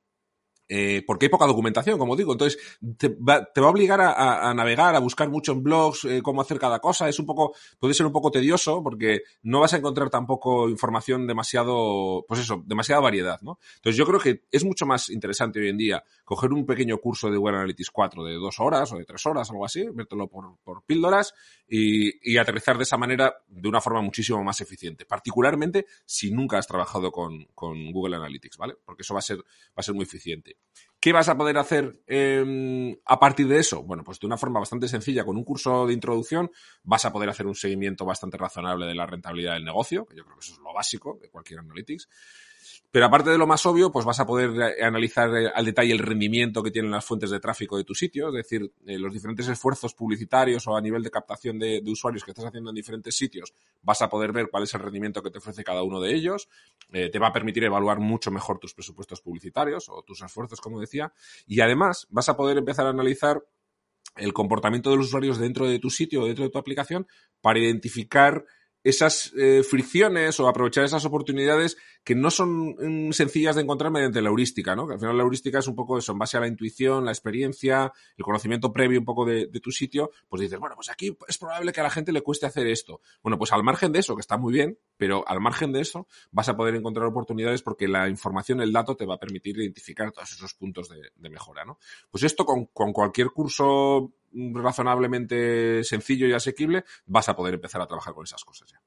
eh, porque hay poca documentación, como digo. Entonces, te va, te va a obligar a, navegar, a buscar mucho en blogs eh, cómo hacer cada cosa. Es un poco, puede ser un poco tedioso porque no vas a encontrar tampoco información demasiado, pues eso, demasiada variedad, ¿no? Entonces, yo creo que es mucho más interesante hoy en día coger un pequeño curso de Google Analytics 4 de dos horas o de tres horas, algo así, vértelo por, por píldoras y, y, aterrizar de esa manera de una forma muchísimo más eficiente. Particularmente si nunca has trabajado con, con Google Analytics, ¿vale? Porque eso va a ser, va a ser muy eficiente. ¿Qué vas a poder hacer eh, a partir de eso? Bueno, pues de una forma bastante sencilla, con un curso de introducción, vas a poder hacer un seguimiento bastante razonable de la rentabilidad del negocio, que yo creo que eso es lo básico de cualquier analytics. Pero aparte de lo más obvio, pues vas a poder eh, analizar eh, al detalle el rendimiento que tienen las fuentes de tráfico de tu sitio, es decir, eh, los diferentes esfuerzos publicitarios o a nivel de captación de, usuarios que estás haciendo en diferentes sitios, vas a poder ver cuál es el rendimiento que te ofrece cada uno de ellos. Te va a permitir evaluar mucho mejor tus presupuestos publicitarios o tus esfuerzos, como decía. Y además vas a poder empezar a analizar el comportamiento de los usuarios dentro de tu sitio o dentro de tu aplicación para identificar esas eh, fricciones o aprovechar esas oportunidades que no son mm, sencillas de encontrar mediante la heurística, ¿no? Que al final la heurística es un poco eso, en base a la intuición, la experiencia, el conocimiento previo un poco de, tu sitio, pues dices, bueno, pues aquí es probable que a la gente le cueste hacer esto. Bueno, pues al margen de eso, que está muy bien, pero al margen de eso vas a poder encontrar oportunidades porque la información, el dato te va a permitir identificar todos esos puntos de, de mejora, ¿no? Pues esto con, con cualquier curso razonablemente sencillo y asequible, vas a poder empezar a trabajar con esas cosas ya.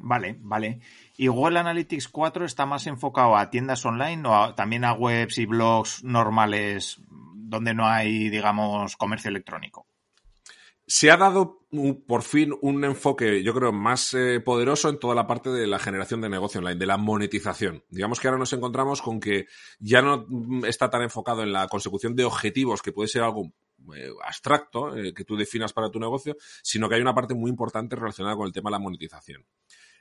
Vale, vale. ¿Y Google Analytics 4 está más enfocado a tiendas online o a, también a webs y blogs normales donde no hay, digamos, comercio electrónico? Se ha dado por fin un enfoque, yo creo, más eh, poderoso en toda la parte de la generación de negocio online, de la monetización. Digamos que ahora nos encontramos con que ya no está tan enfocado en la consecución de objetivos, que puede ser algo eh, abstracto eh, que tú definas para tu negocio, sino que hay una parte muy importante relacionada con el tema de la monetización.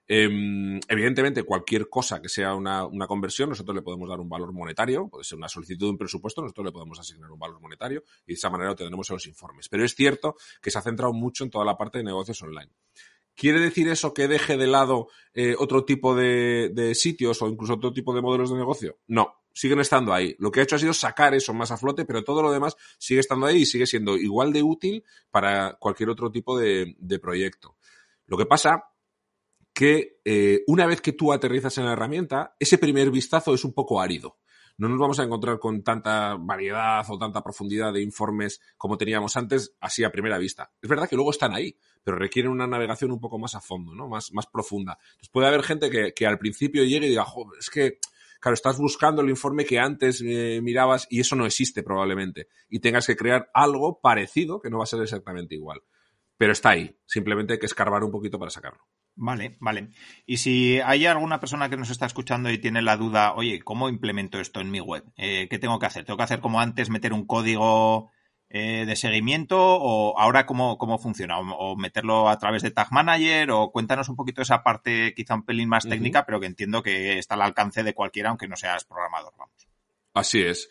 Eh, evidentemente, cualquier cosa que sea una, una, conversión, nosotros le podemos dar un valor monetario, puede ser una solicitud de un presupuesto, nosotros le podemos asignar un valor monetario y de esa manera lo tendremos en los informes. Pero es cierto que se ha centrado mucho en toda la parte de negocios online. ¿Quiere decir eso que deje de lado eh, otro tipo de, sitios o incluso otro tipo de modelos de negocio? No, siguen estando ahí. Lo que ha hecho ha sido sacar eso más a flote, pero todo lo demás sigue estando ahí y sigue siendo igual de útil para cualquier otro tipo de, proyecto. Lo que pasa que eh, una vez que tú aterrizas en la herramienta, ese primer vistazo es un poco árido no nos vamos a encontrar con tanta variedad o tanta profundidad de informes como teníamos antes, así a primera vista. Es verdad que luego están ahí, pero requieren una navegación un poco más a fondo, ¿no? Más, más profunda. Entonces puede haber gente que, que al principio llegue y diga, es que, claro, estás buscando el informe que antes eh, mirabas y eso no existe probablemente. Y tengas que crear algo parecido que no va a ser exactamente igual. Pero está ahí. Simplemente hay que escarbar un poquito para sacarlo. Vale, vale. Y si hay alguna persona que nos está escuchando y tiene la duda, oye, ¿cómo implemento esto en mi web? Eh, ¿Qué tengo que hacer? ¿Tengo que hacer como antes, meter un código eh, de seguimiento o ahora cómo, cómo funciona? O, meterlo a través de Tag Manager o cuéntanos un poquito esa parte quizá un pelín más técnica, pero que entiendo que está al alcance de cualquiera aunque no seas programador, vamos. Así es.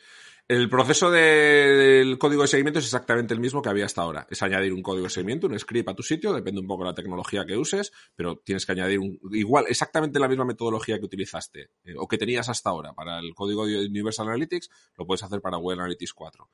El proceso del código de seguimiento es exactamente el mismo que había hasta ahora. Es añadir un código de seguimiento, un script a tu sitio, depende un poco de la tecnología que uses, pero tienes que añadir un, igual, exactamente la misma metodología que utilizaste eh, o que tenías hasta ahora para el código de Universal Analytics, lo puedes hacer para Web Analytics 4.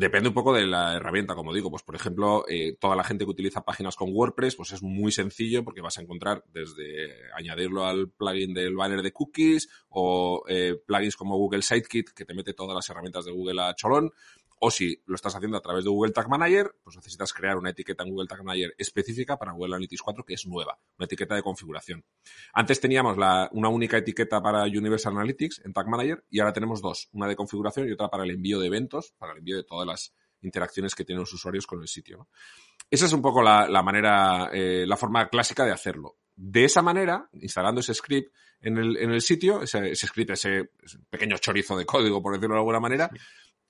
Depende un poco de la herramienta, como digo. Pues, por ejemplo, eh, toda la gente que utiliza páginas con WordPress, pues es muy sencillo porque vas a encontrar desde añadirlo al plugin del banner de cookies o eh, plugins como Google Sitekit, que te mete todas las herramientas de Google a cholón, o si lo estás haciendo a través de Google Tag Manager, pues necesitas crear una etiqueta en Google Tag Manager específica para Google Analytics 4 que es nueva, una etiqueta de configuración. Antes teníamos una única etiqueta para Universal Analytics en Tag Manager y ahora tenemos dos, una de configuración y otra para el envío de eventos, para el envío de todas las interacciones que tienen los usuarios con el sitio. Esa es un poco la, manera, eh, la forma clásica de hacerlo. De esa manera, instalando ese script en el, sitio, ese, script, ese, pequeño chorizo de código, por decirlo de alguna manera,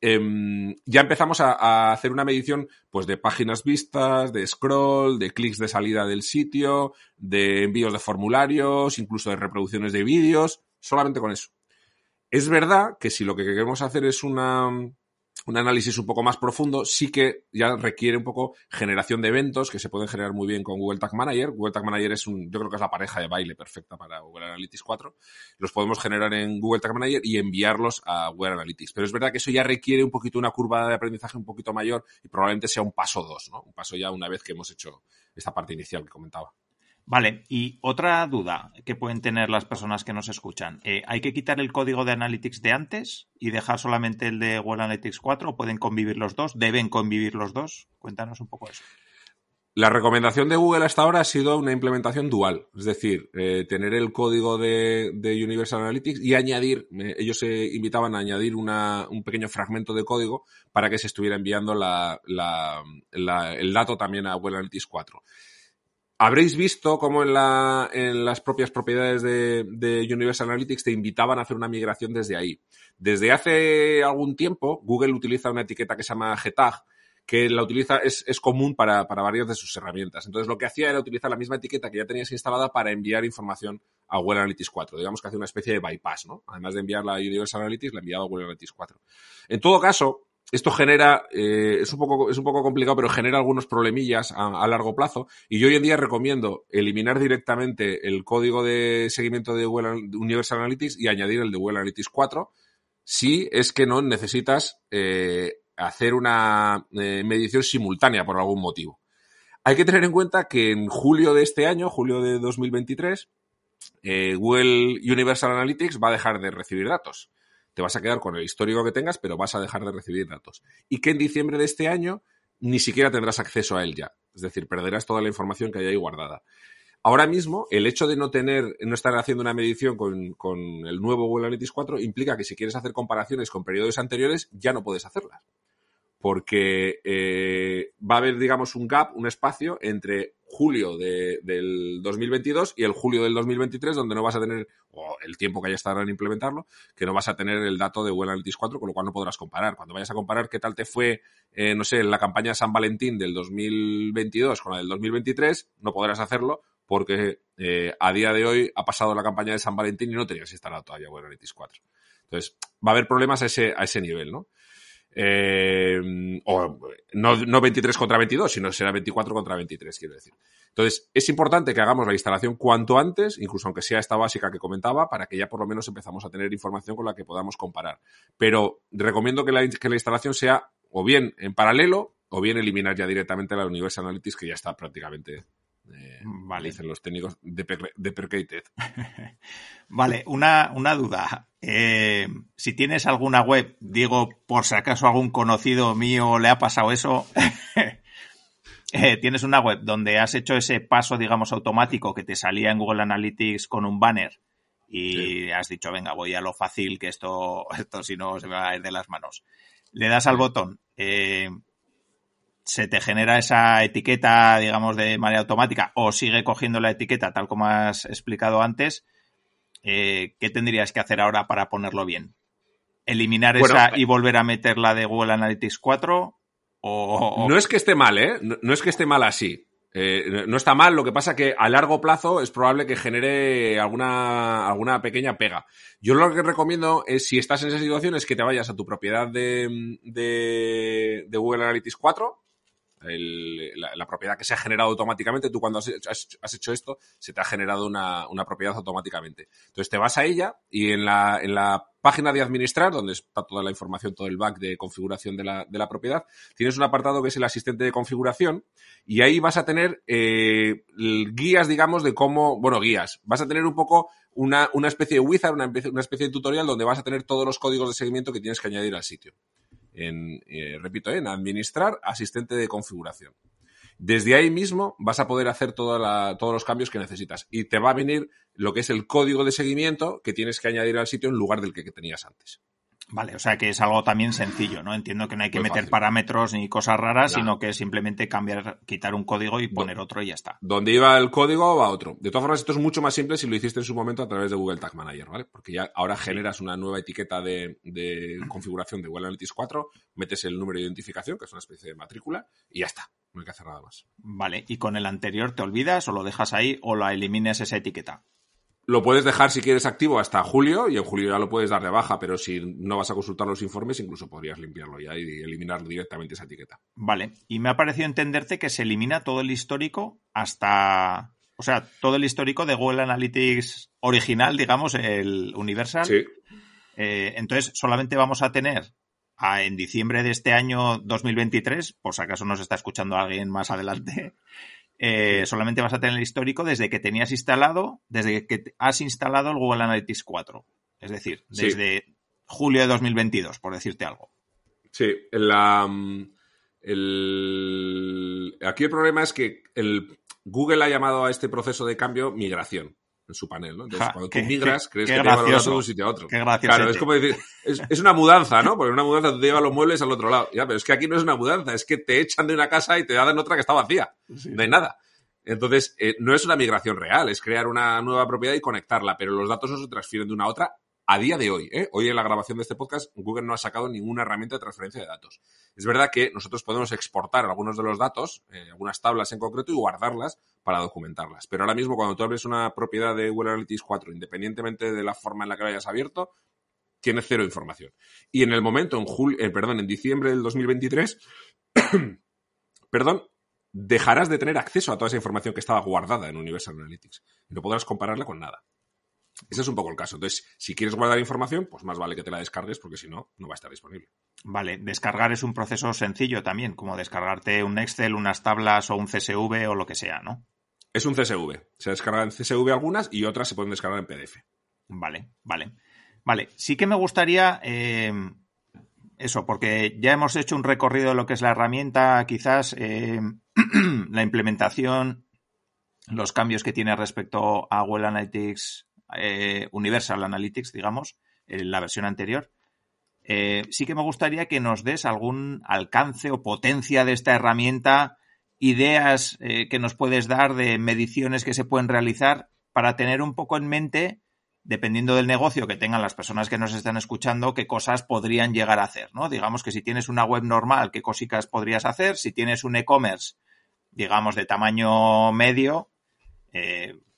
Em, ya empezamos a, hacer una medición pues de páginas vistas, de scroll, de clics de salida del sitio, de envíos de formularios, incluso de reproducciones de vídeos, solamente con eso. Es verdad que si lo que queremos hacer es una, un análisis un poco más profundo, sí que ya requiere un poco generación de eventos que se pueden generar muy bien con Google Tag Manager. Google Tag Manager es un, yo creo que es la pareja de baile perfecta para Google Analytics 4. Los podemos generar en Google Tag Manager y enviarlos a Google Analytics. Pero es verdad que eso ya requiere un poquito una curva de aprendizaje un poquito mayor y probablemente sea un paso dos, ¿no? Un paso ya una vez que hemos hecho esta parte inicial que comentaba. Vale, y otra duda que pueden tener las personas que nos escuchan. Eh, ¿Hay que quitar el código de Analytics de antes y dejar solamente el de Google Analytics 4 o pueden convivir los dos? ¿Deben convivir los dos? Cuéntanos un poco eso. La recomendación de Google hasta ahora ha sido una implementación dual, es decir, eh, tener el código de, Universal Analytics y añadir, ellos se invitaban a añadir un pequeño fragmento de código para que se estuviera enviando el dato también a Google Analytics 4. Habréis visto cómo en, la, en las propias propiedades de, Universal Analytics te invitaban a hacer una migración desde ahí. Desde hace algún tiempo, Google utiliza una etiqueta que se llama GTAG, que la utiliza, es, común para, varias de sus herramientas. Entonces, lo que hacía era utilizar la misma etiqueta que ya tenías instalada para enviar información a Google Analytics 4. Digamos que hace una especie de bypass, ¿no? Además de enviarla a Universal Analytics, la enviaba a Google Analytics 4. En todo caso, esto genera, eh, es, un poco, es un poco complicado, pero genera algunos problemillas a, largo plazo. Y yo hoy en día recomiendo eliminar directamente el código de seguimiento de Universal Analytics y añadir el de Google Analytics 4 si es que no necesitas eh, hacer una eh, medición simultánea por algún motivo. Hay que tener en cuenta que en julio de este año, julio de 2023, Google Universal Analytics va a dejar de recibir datos te vas a quedar con el histórico que tengas, pero vas a dejar de recibir datos. Y que en diciembre de este año ni siquiera tendrás acceso a él ya. Es decir, perderás toda la información que hay ahí guardada. Ahora mismo, el hecho de no tener, no estar haciendo una medición con, con el nuevo Google Analytics 4 implica que si quieres hacer comparaciones con periodos anteriores, ya no puedes hacerlas porque eh, va a haber, digamos, un gap, un espacio entre julio del 2022 y el julio del 2023, donde no vas a tener, o el tiempo que haya estado en implementarlo, que no vas a tener el dato de Google Analytics 4, con lo cual no podrás comparar. Cuando vayas a comparar qué tal te fue, eh, no sé, la campaña de San Valentín del 2022 con la del 2023, no podrás hacerlo porque eh, a día de hoy ha pasado la campaña de San Valentín y no tenías instalado todavía Google Analytics 4. Entonces, va a haber problemas a ese, a ese nivel, ¿no? Eh, o no, no 23 contra 22, sino será 24 contra 23, quiero decir. Entonces, es importante que hagamos la instalación cuanto antes, incluso aunque sea esta básica que comentaba, para que ya por lo menos empezamos a tener información con la que podamos comparar. Pero recomiendo que la, que la instalación sea o bien en paralelo o bien eliminar ya directamente la Universal Analytics, que ya está prácticamente eh, vale. Dicen los técnicos deprecated. vale, una, una duda. Eh, si tienes alguna web, digo, por si acaso algún conocido mío le ha pasado eso, eh, tienes una web donde has hecho ese paso, digamos, automático que te salía en Google Analytics con un banner y has dicho, venga, voy a lo fácil, que esto, esto si no se me va a ir de las manos. Le das al botón, se te genera esa etiqueta, digamos, de manera automática o sigue cogiendo la etiqueta tal como has explicado antes, eh, ¿qué tendrías que hacer ahora para ponerlo bien? ¿Eliminar esa y volver a meter la de Google Analytics 4? O, No es que esté mal, ¿eh? No, es que esté mal así. Eh, no está mal, lo que pasa que a largo plazo es probable que genere alguna, alguna pequeña pega. Yo lo que recomiendo es, si estás en esa situación, es que te vayas a tu propiedad de, de, de Google Analytics 4, la, propiedad que se ha generado automáticamente. Tú cuando has, hecho esto, se te ha generado una, propiedad automáticamente. Entonces te vas a ella y en la, en la página de administrar, donde está toda la información, todo el back de configuración de la, de la propiedad, tienes un apartado que es el asistente de configuración y ahí vas a tener eh, guías, digamos, de cómo, bueno, guías. Vas a tener un poco una, una especie de wizard, una, una especie de tutorial donde vas a tener todos los códigos de seguimiento que tienes que añadir al sitio en, eh, repito, en administrar asistente de configuración. Desde ahí mismo vas a poder hacer todos los cambios que necesitas y te va a venir lo que es el código de seguimiento que tienes que añadir al sitio en lugar del que tenías antes. Vale, o sea que es algo también sencillo, ¿no? Entiendo que no hay que meter parámetros ni cosas raras, sino que simplemente cambiar, quitar un código y poner otro y ya está. Donde iba el código va otro. De todas formas, esto es mucho más simple si lo hiciste en su momento a través de Google Tag Manager, ¿vale? Porque ya ahora generas una nueva etiqueta de, configuración de Google Analytics 4, metes el número de identificación, que es una especie de matrícula, y ya está. No hay que hacer nada más. Vale, y con el anterior te olvidas o lo dejas ahí o la elimines esa etiqueta. Lo puedes dejar si quieres activo hasta julio y en julio ya lo puedes dar de baja, pero si no vas a consultar los informes, incluso podrías limpiarlo ya y eliminar directamente esa etiqueta. Vale, y me ha parecido entenderte que se elimina todo el histórico hasta, o sea, todo el histórico de Google Analytics original, digamos, el Universal. Sí. Eh, entonces, solamente vamos a tener en diciembre de este año 2023, por si acaso nos está escuchando alguien más adelante, eh, solamente vas a tener el histórico desde que tenías instalado, desde que has instalado el Google Analytics 4. Es decir, desde julio de 2022, por decirte algo. Sí, la, mm, aquí el problema es que el, Google ha llamado a este proceso de cambio migración en su panel, ¿no? Entonces, cuando tú migras, crees que te lleva de un sitio a otro. claro, es como decir, es, una mudanza, ¿no? Porque una mudanza te lleva los muebles al otro lado. Ya, pero es que aquí no es una mudanza, es que te echan de una casa y te dan otra que está vacía. No hay nada. Entonces, eh, no es una migración real, es crear una nueva propiedad y conectarla, pero los datos no se transfieren de una a otra a día de hoy. ¿eh? Hoy en la grabación de este podcast, Google no ha sacado ninguna herramienta de transferencia de datos. Es verdad que nosotros podemos exportar algunos de los datos, eh, algunas tablas en concreto, y guardarlas para documentarlas. Pero ahora mismo, cuando tú abres una propiedad de Google Analytics 4, independientemente de la forma en la que la hayas abierto, tiene cero información. Y en el momento, en julio, eh, perdón, en diciembre del 2023, perdón, dejarás de tener acceso a toda esa información que estaba guardada en Universal Analytics y no podrás compararla con nada. Ese es un poco el caso. Entonces, si quieres guardar información, pues más vale que te la descargues porque si no, no va a estar disponible. Vale, descargar es un proceso sencillo también, como descargarte un Excel, unas tablas o un CSV o lo que sea, ¿no? Es un CSV. Se descargan en CSV algunas y otras se pueden descargar en PDF. Vale, vale. Vale, sí que me gustaría eh, eso, porque ya hemos hecho un recorrido de lo que es la herramienta, quizás eh, la implementación, los cambios que tiene respecto a Google Analytics eh, Universal Analytics, digamos, en la versión anterior. Eh, sí que me gustaría que nos des algún alcance o potencia de esta herramienta, ideas eh, que nos puedes dar de mediciones que se pueden realizar para tener un poco en mente, dependiendo del negocio que tengan las personas que nos están escuchando, qué cosas podrían llegar a hacer, ¿no? Digamos que si tienes una web normal, qué cositas podrías hacer, si tienes un e-commerce, digamos, de tamaño medio,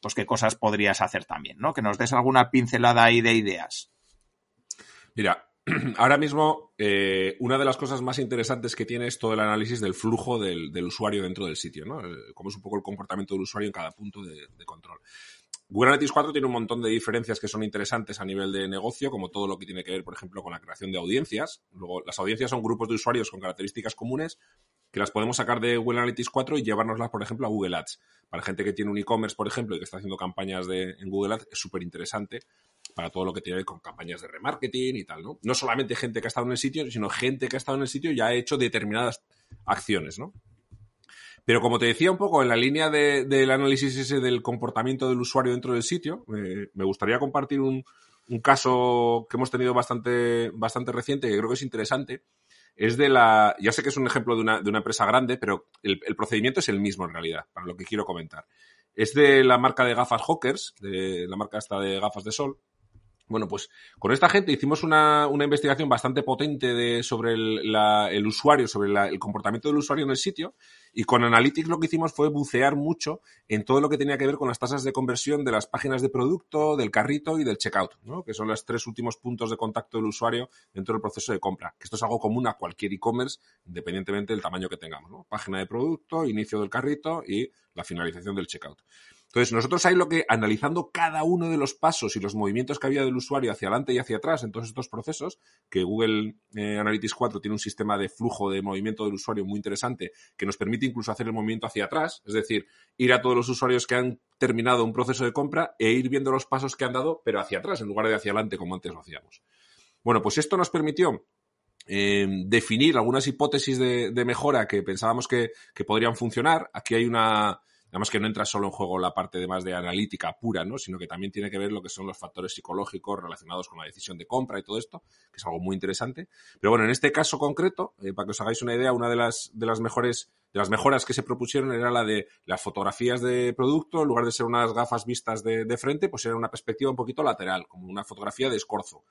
pues qué cosas podrías hacer también, ¿no? Que nos des alguna pincelada ahí de ideas. Mira, ahora mismo eh, una de las cosas más interesantes que tiene es todo el análisis del flujo del, usuario dentro del sitio, ¿no? Cómo es un poco el comportamiento del usuario en cada punto de, control. Analytics 4 tiene un montón de diferencias que son interesantes a nivel de negocio, como todo lo que tiene que ver, por ejemplo, con la creación de audiencias. Luego, las audiencias son grupos de usuarios con características comunes que las podemos sacar de Google Analytics 4 y llevárnoslas, por ejemplo, a Google Ads. Para gente que tiene un e-commerce, por ejemplo, y que está haciendo campañas de, en Google Ads, es súper interesante para todo lo que tiene que ver con campañas de remarketing y tal, ¿no? No solamente gente que ha estado en el sitio, sino gente que ha estado en el sitio y ha hecho determinadas acciones, ¿no? Pero como te decía un poco, en la línea del análisis ese del comportamiento del usuario dentro del sitio, eh, me gustaría compartir un, caso que hemos tenido bastante, bastante reciente, que creo que es interesante, es de la. Ya sé que es un ejemplo de una, de una empresa grande, pero el, procedimiento es el mismo en realidad, para lo que quiero comentar. Es de la marca de gafas Hawkers, de la marca esta de gafas de sol. Bueno, pues con esta gente hicimos una, una investigación bastante potente de, sobre el, usuario, sobre la, el comportamiento del usuario en el sitio. Y con Analytics lo que hicimos fue bucear mucho en todo lo que tenía que ver con las tasas de conversión de las páginas de producto, del carrito y del checkout, ¿no? que son los tres últimos puntos de contacto del usuario dentro del proceso de compra. Que esto es algo común a cualquier e-commerce, independientemente del tamaño que tengamos. ¿no? Página de producto, inicio del carrito y la finalización del checkout. Entonces, nosotros ahí lo que, analizando cada uno de los pasos y los movimientos que había del usuario hacia adelante y hacia atrás en todos estos procesos, que Google eh, Analytics 4 tiene un sistema de flujo de movimiento del usuario muy interesante que nos permite incluso hacer el movimiento hacia atrás, es decir, ir a todos los usuarios que han terminado un proceso de compra e ir viendo los pasos que han dado, pero hacia atrás en lugar de hacia adelante como antes lo hacíamos. Bueno, pues esto nos permitió eh, definir algunas hipótesis de, mejora que pensábamos que podrían funcionar. Aquí hay una, Digamos que no entra solo en juego la parte de más de analítica pura, ¿no? Sino que también tiene que ver lo que son los factores psicológicos relacionados con la decisión de compra y todo esto, que es algo muy interesante. Pero bueno, en este caso concreto, eh, para que os hagáis una idea, una de las, de las mejores de las mejoras que se propusieron era la de las fotografías de producto, en lugar de ser unas gafas vistas de, frente, pues era una perspectiva un poquito lateral, como una fotografía de escorzo.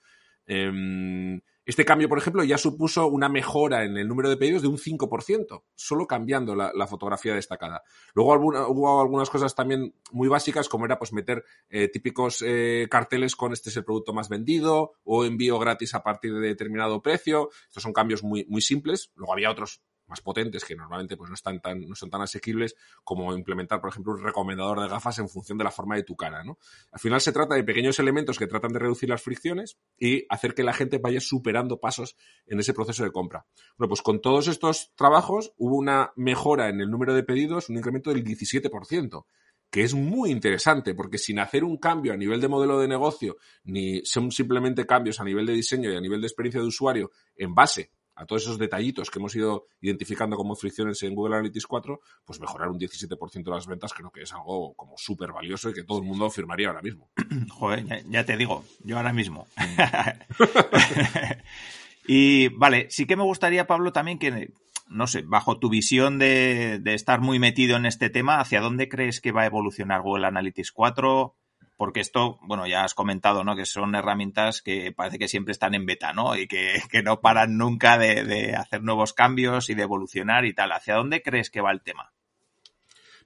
Eh, este cambio, por ejemplo, ya supuso una mejora en el número de pedidos de un 5%, solo cambiando la, fotografía destacada. Luego hubo algunas cosas también muy básicas, como era pues meter eh, típicos eh, carteles con este es el producto más vendido o envío gratis a partir de determinado precio. Estos son cambios muy, muy simples. Luego había otros más potentes que normalmente pues no están tan no son tan asequibles como implementar por ejemplo un recomendador de gafas en función de la forma de tu cara no al final se trata de pequeños elementos que tratan de reducir las fricciones y hacer que la gente vaya superando pasos en ese proceso de compra. Bueno pues con todos estos trabajos hubo una mejora en el número de pedidos un incremento del 17% que es muy interesante, porque sin hacer un cambio a nivel de modelo de negocio, ni son simplemente cambios a nivel de diseño y a nivel de experiencia de usuario en base a todos esos detallitos que hemos ido identificando como fricciones en Google Analytics 4, pues mejorar un 17% de las ventas creo que es algo como súper valioso y que todo el mundo firmaría ahora mismo. Joder, ya, ya te digo, yo ahora mismo. y vale, sí que me gustaría, Pablo, también que, no sé, bajo tu visión de, de estar muy metido en este tema, ¿hacia dónde crees que va a evolucionar Google Analytics 4? Porque esto, bueno, ya has comentado, ¿no? Que son herramientas que parece que siempre están en beta, ¿no? Y que, que no paran nunca de, de, hacer nuevos cambios y de evolucionar y tal. ¿Hacia dónde crees que va el tema?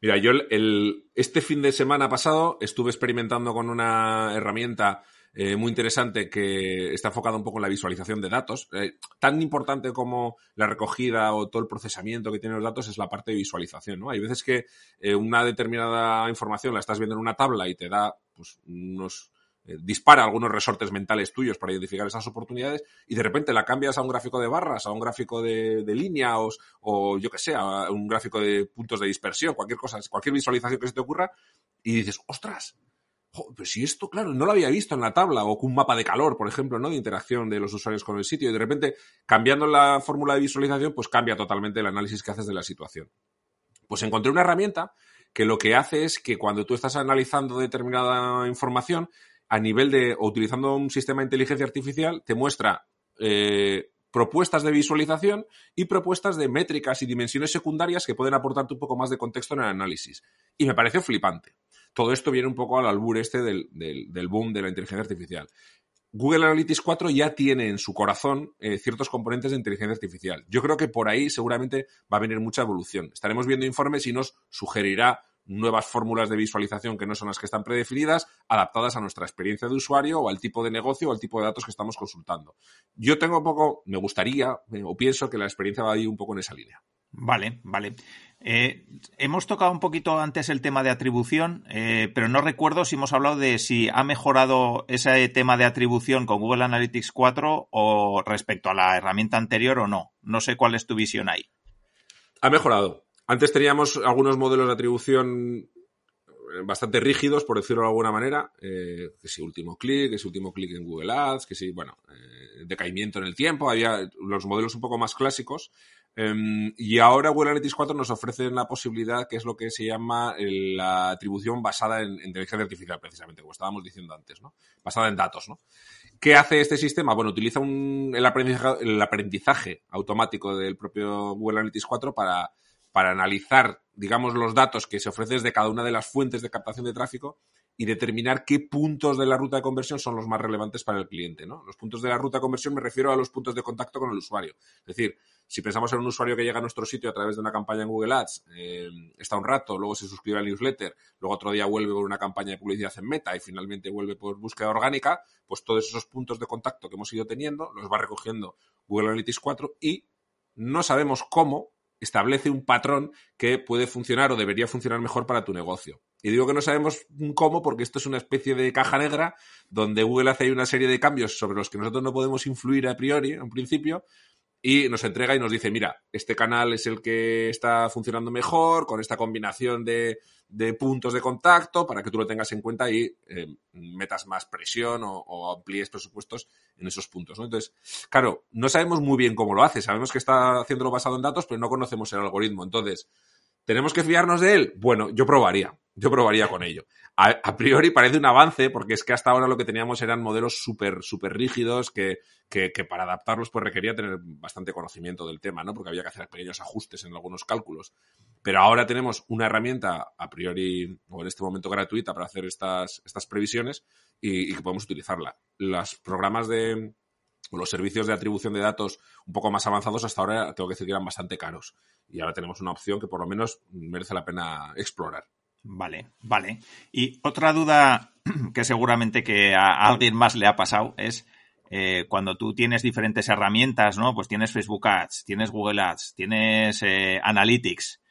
Mira, yo el, este fin de semana pasado estuve experimentando con una herramienta eh, muy interesante que está enfocada un poco en la visualización de datos. Eh, tan importante como la recogida o todo el procesamiento que tienen los datos es la parte de visualización, ¿no? Hay veces que eh, una determinada información la estás viendo en una tabla y te da pues, unos eh, dispara algunos resortes mentales tuyos para identificar esas oportunidades y de repente la cambias a un gráfico de barras, a un gráfico de, de línea o, yo que sé, a un gráfico de puntos de dispersión, cualquier cosa, cualquier visualización que se te ocurra y dices, ostras, pero si esto, claro, no lo había visto en la tabla o con un mapa de calor, por ejemplo, ¿no? De interacción de los usuarios con el sitio y de repente, cambiando la fórmula de visualización, pues cambia totalmente el análisis que haces de la situación. Pues encontré una herramienta que lo que hace es que cuando tú estás analizando determinada información, a nivel de, o utilizando un sistema de inteligencia artificial, te muestra eh, propuestas de visualización y propuestas de métricas y dimensiones secundarias que pueden aportarte un poco más de contexto en el análisis. Y me pareció flipante todo esto viene un poco al albur este del, del, del boom de la inteligencia artificial. Google Analytics 4 ya tiene en su corazón eh, ciertos componentes de inteligencia artificial. Yo creo que por ahí seguramente va a venir mucha evolución. Estaremos viendo informes y nos sugerirá nuevas fórmulas de visualización que no son las que están predefinidas, adaptadas a nuestra experiencia de usuario o al tipo de negocio o al tipo de datos que estamos consultando. Yo tengo un poco, me gustaría eh, o pienso que la experiencia va a ir un poco en esa línea. Vale, vale. Eh, hemos tocado un poquito antes el tema de atribución, eh, pero no recuerdo si hemos hablado de si ha mejorado ese tema de atribución con Google Analytics 4 o respecto a la herramienta anterior o no. No sé cuál es tu visión ahí. Ha mejorado. Antes teníamos algunos modelos de atribución bastante rígidos, por decirlo de alguna manera, eh, que si último clic, que si último clic en Google Ads, que si, bueno, eh, decaimiento en el tiempo, había los modelos un poco más clásicos. Eh, y ahora Google Analytics 4 nos ofrece una posibilidad que es lo que se llama la atribución basada en, en inteligencia artificial, precisamente, como estábamos diciendo antes, ¿no? Basada en datos, ¿no? ¿Qué hace este sistema? Bueno, utiliza un, el, aprendizaje, automático del propio Google Analytics 4 para para analizar, digamos, los datos que se ofrecen desde cada una de las fuentes de captación de tráfico y determinar qué puntos de la ruta de conversión son los más relevantes para el cliente. ¿no? Los puntos de la ruta de conversión me refiero a los puntos de contacto con el usuario. Es decir, si pensamos en un usuario que llega a nuestro sitio a través de una campaña en Google Ads, eh, está un rato, luego se suscribe al newsletter, luego otro día vuelve por una campaña de publicidad en Meta y finalmente vuelve por búsqueda orgánica, pues todos esos puntos de contacto que hemos ido teniendo los va recogiendo Google Analytics 4 y no sabemos cómo establece un patrón que puede funcionar o debería funcionar mejor para tu negocio. Y digo que no sabemos cómo porque esto es una especie de caja negra donde Google hace una serie de cambios sobre los que nosotros no podemos influir a priori, en principio, y nos entrega y nos dice, mira, este canal es el que está funcionando mejor, con esta combinación de, puntos de contacto, para que tú lo tengas en cuenta y eh, metas más presión o, amplíes presupuestos en esos puntos. Entonces, claro, no sabemos muy bien cómo lo hace, sabemos que está haciéndolo basado en datos, pero no conocemos el algoritmo. Entonces, ¿tenemos que fiarnos de él? Bueno, yo probaría yo probaría con ello. A, priori parece un avance, porque es que hasta ahora lo que teníamos eran modelos súper, súper rígidos que, que, para adaptarlos pues requería tener bastante conocimiento del tema, ¿no? Porque había que hacer pequeños ajustes en algunos cálculos. Pero ahora tenemos una herramienta a priori, o en este momento gratuita, para hacer estas, estas previsiones y, y que podemos utilizarla. Los programas de, los servicios de atribución de datos un poco más avanzados hasta ahora tengo que decir que eran bastante caros. Y ahora tenemos una opción que por lo menos merece la pena explorar. Vale, vale. Y otra duda que seguramente que a alguien más le ha pasado es eh, cuando tú tienes diferentes herramientas, ¿no? Pues tienes Facebook Ads, tienes Google Ads, tienes eh, Analytics,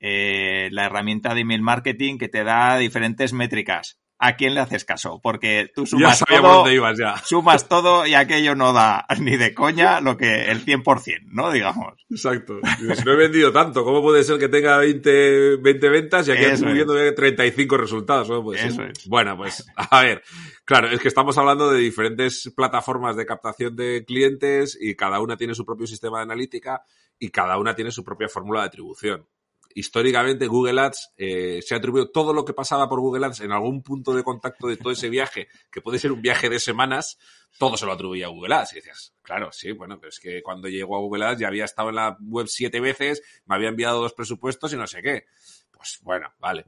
eh, la herramienta de email marketing que te da diferentes métricas. ¿A quién le haces caso? Porque tú sumas todo, sumas todo y aquello no da ni de coña lo que el 100%, ¿no? Digamos. Exacto. Si no he vendido tanto, ¿cómo puede ser que tenga 20, 20 ventas y aquí estoy viendo 35 resultados? Pues, Bueno, pues a ver, claro, es que estamos hablando de diferentes plataformas de captación de clientes y cada una tiene su propio sistema de analítica y cada una tiene su propia fórmula de atribución históricamente Google Ads eh, se atribuyó todo lo que pasaba por Google Ads en algún punto de contacto de todo ese viaje, que puede ser un viaje de semanas, todo se lo atribuía Google Ads. Y decías, claro, sí, bueno, pero es que cuando llegó a Google Ads ya había estado en la web siete veces, me había enviado dos presupuestos y no sé qué. Pues bueno, vale.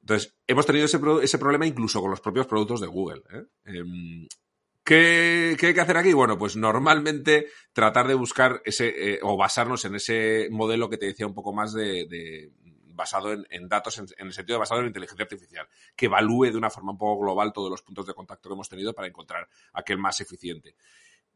Entonces, hemos tenido ese, ese problema incluso con los propios productos de Google. ¿eh? Em, ¿Qué, hay que hacer aquí? Bueno, pues normalmente tratar de buscar ese, eh, o basarnos en ese modelo que te decía un poco más de, basado en, datos, en, el sentido de basado en inteligencia artificial, que evalúe de una forma un poco global todos los puntos de contacto que hemos tenido para encontrar aquel más eficiente.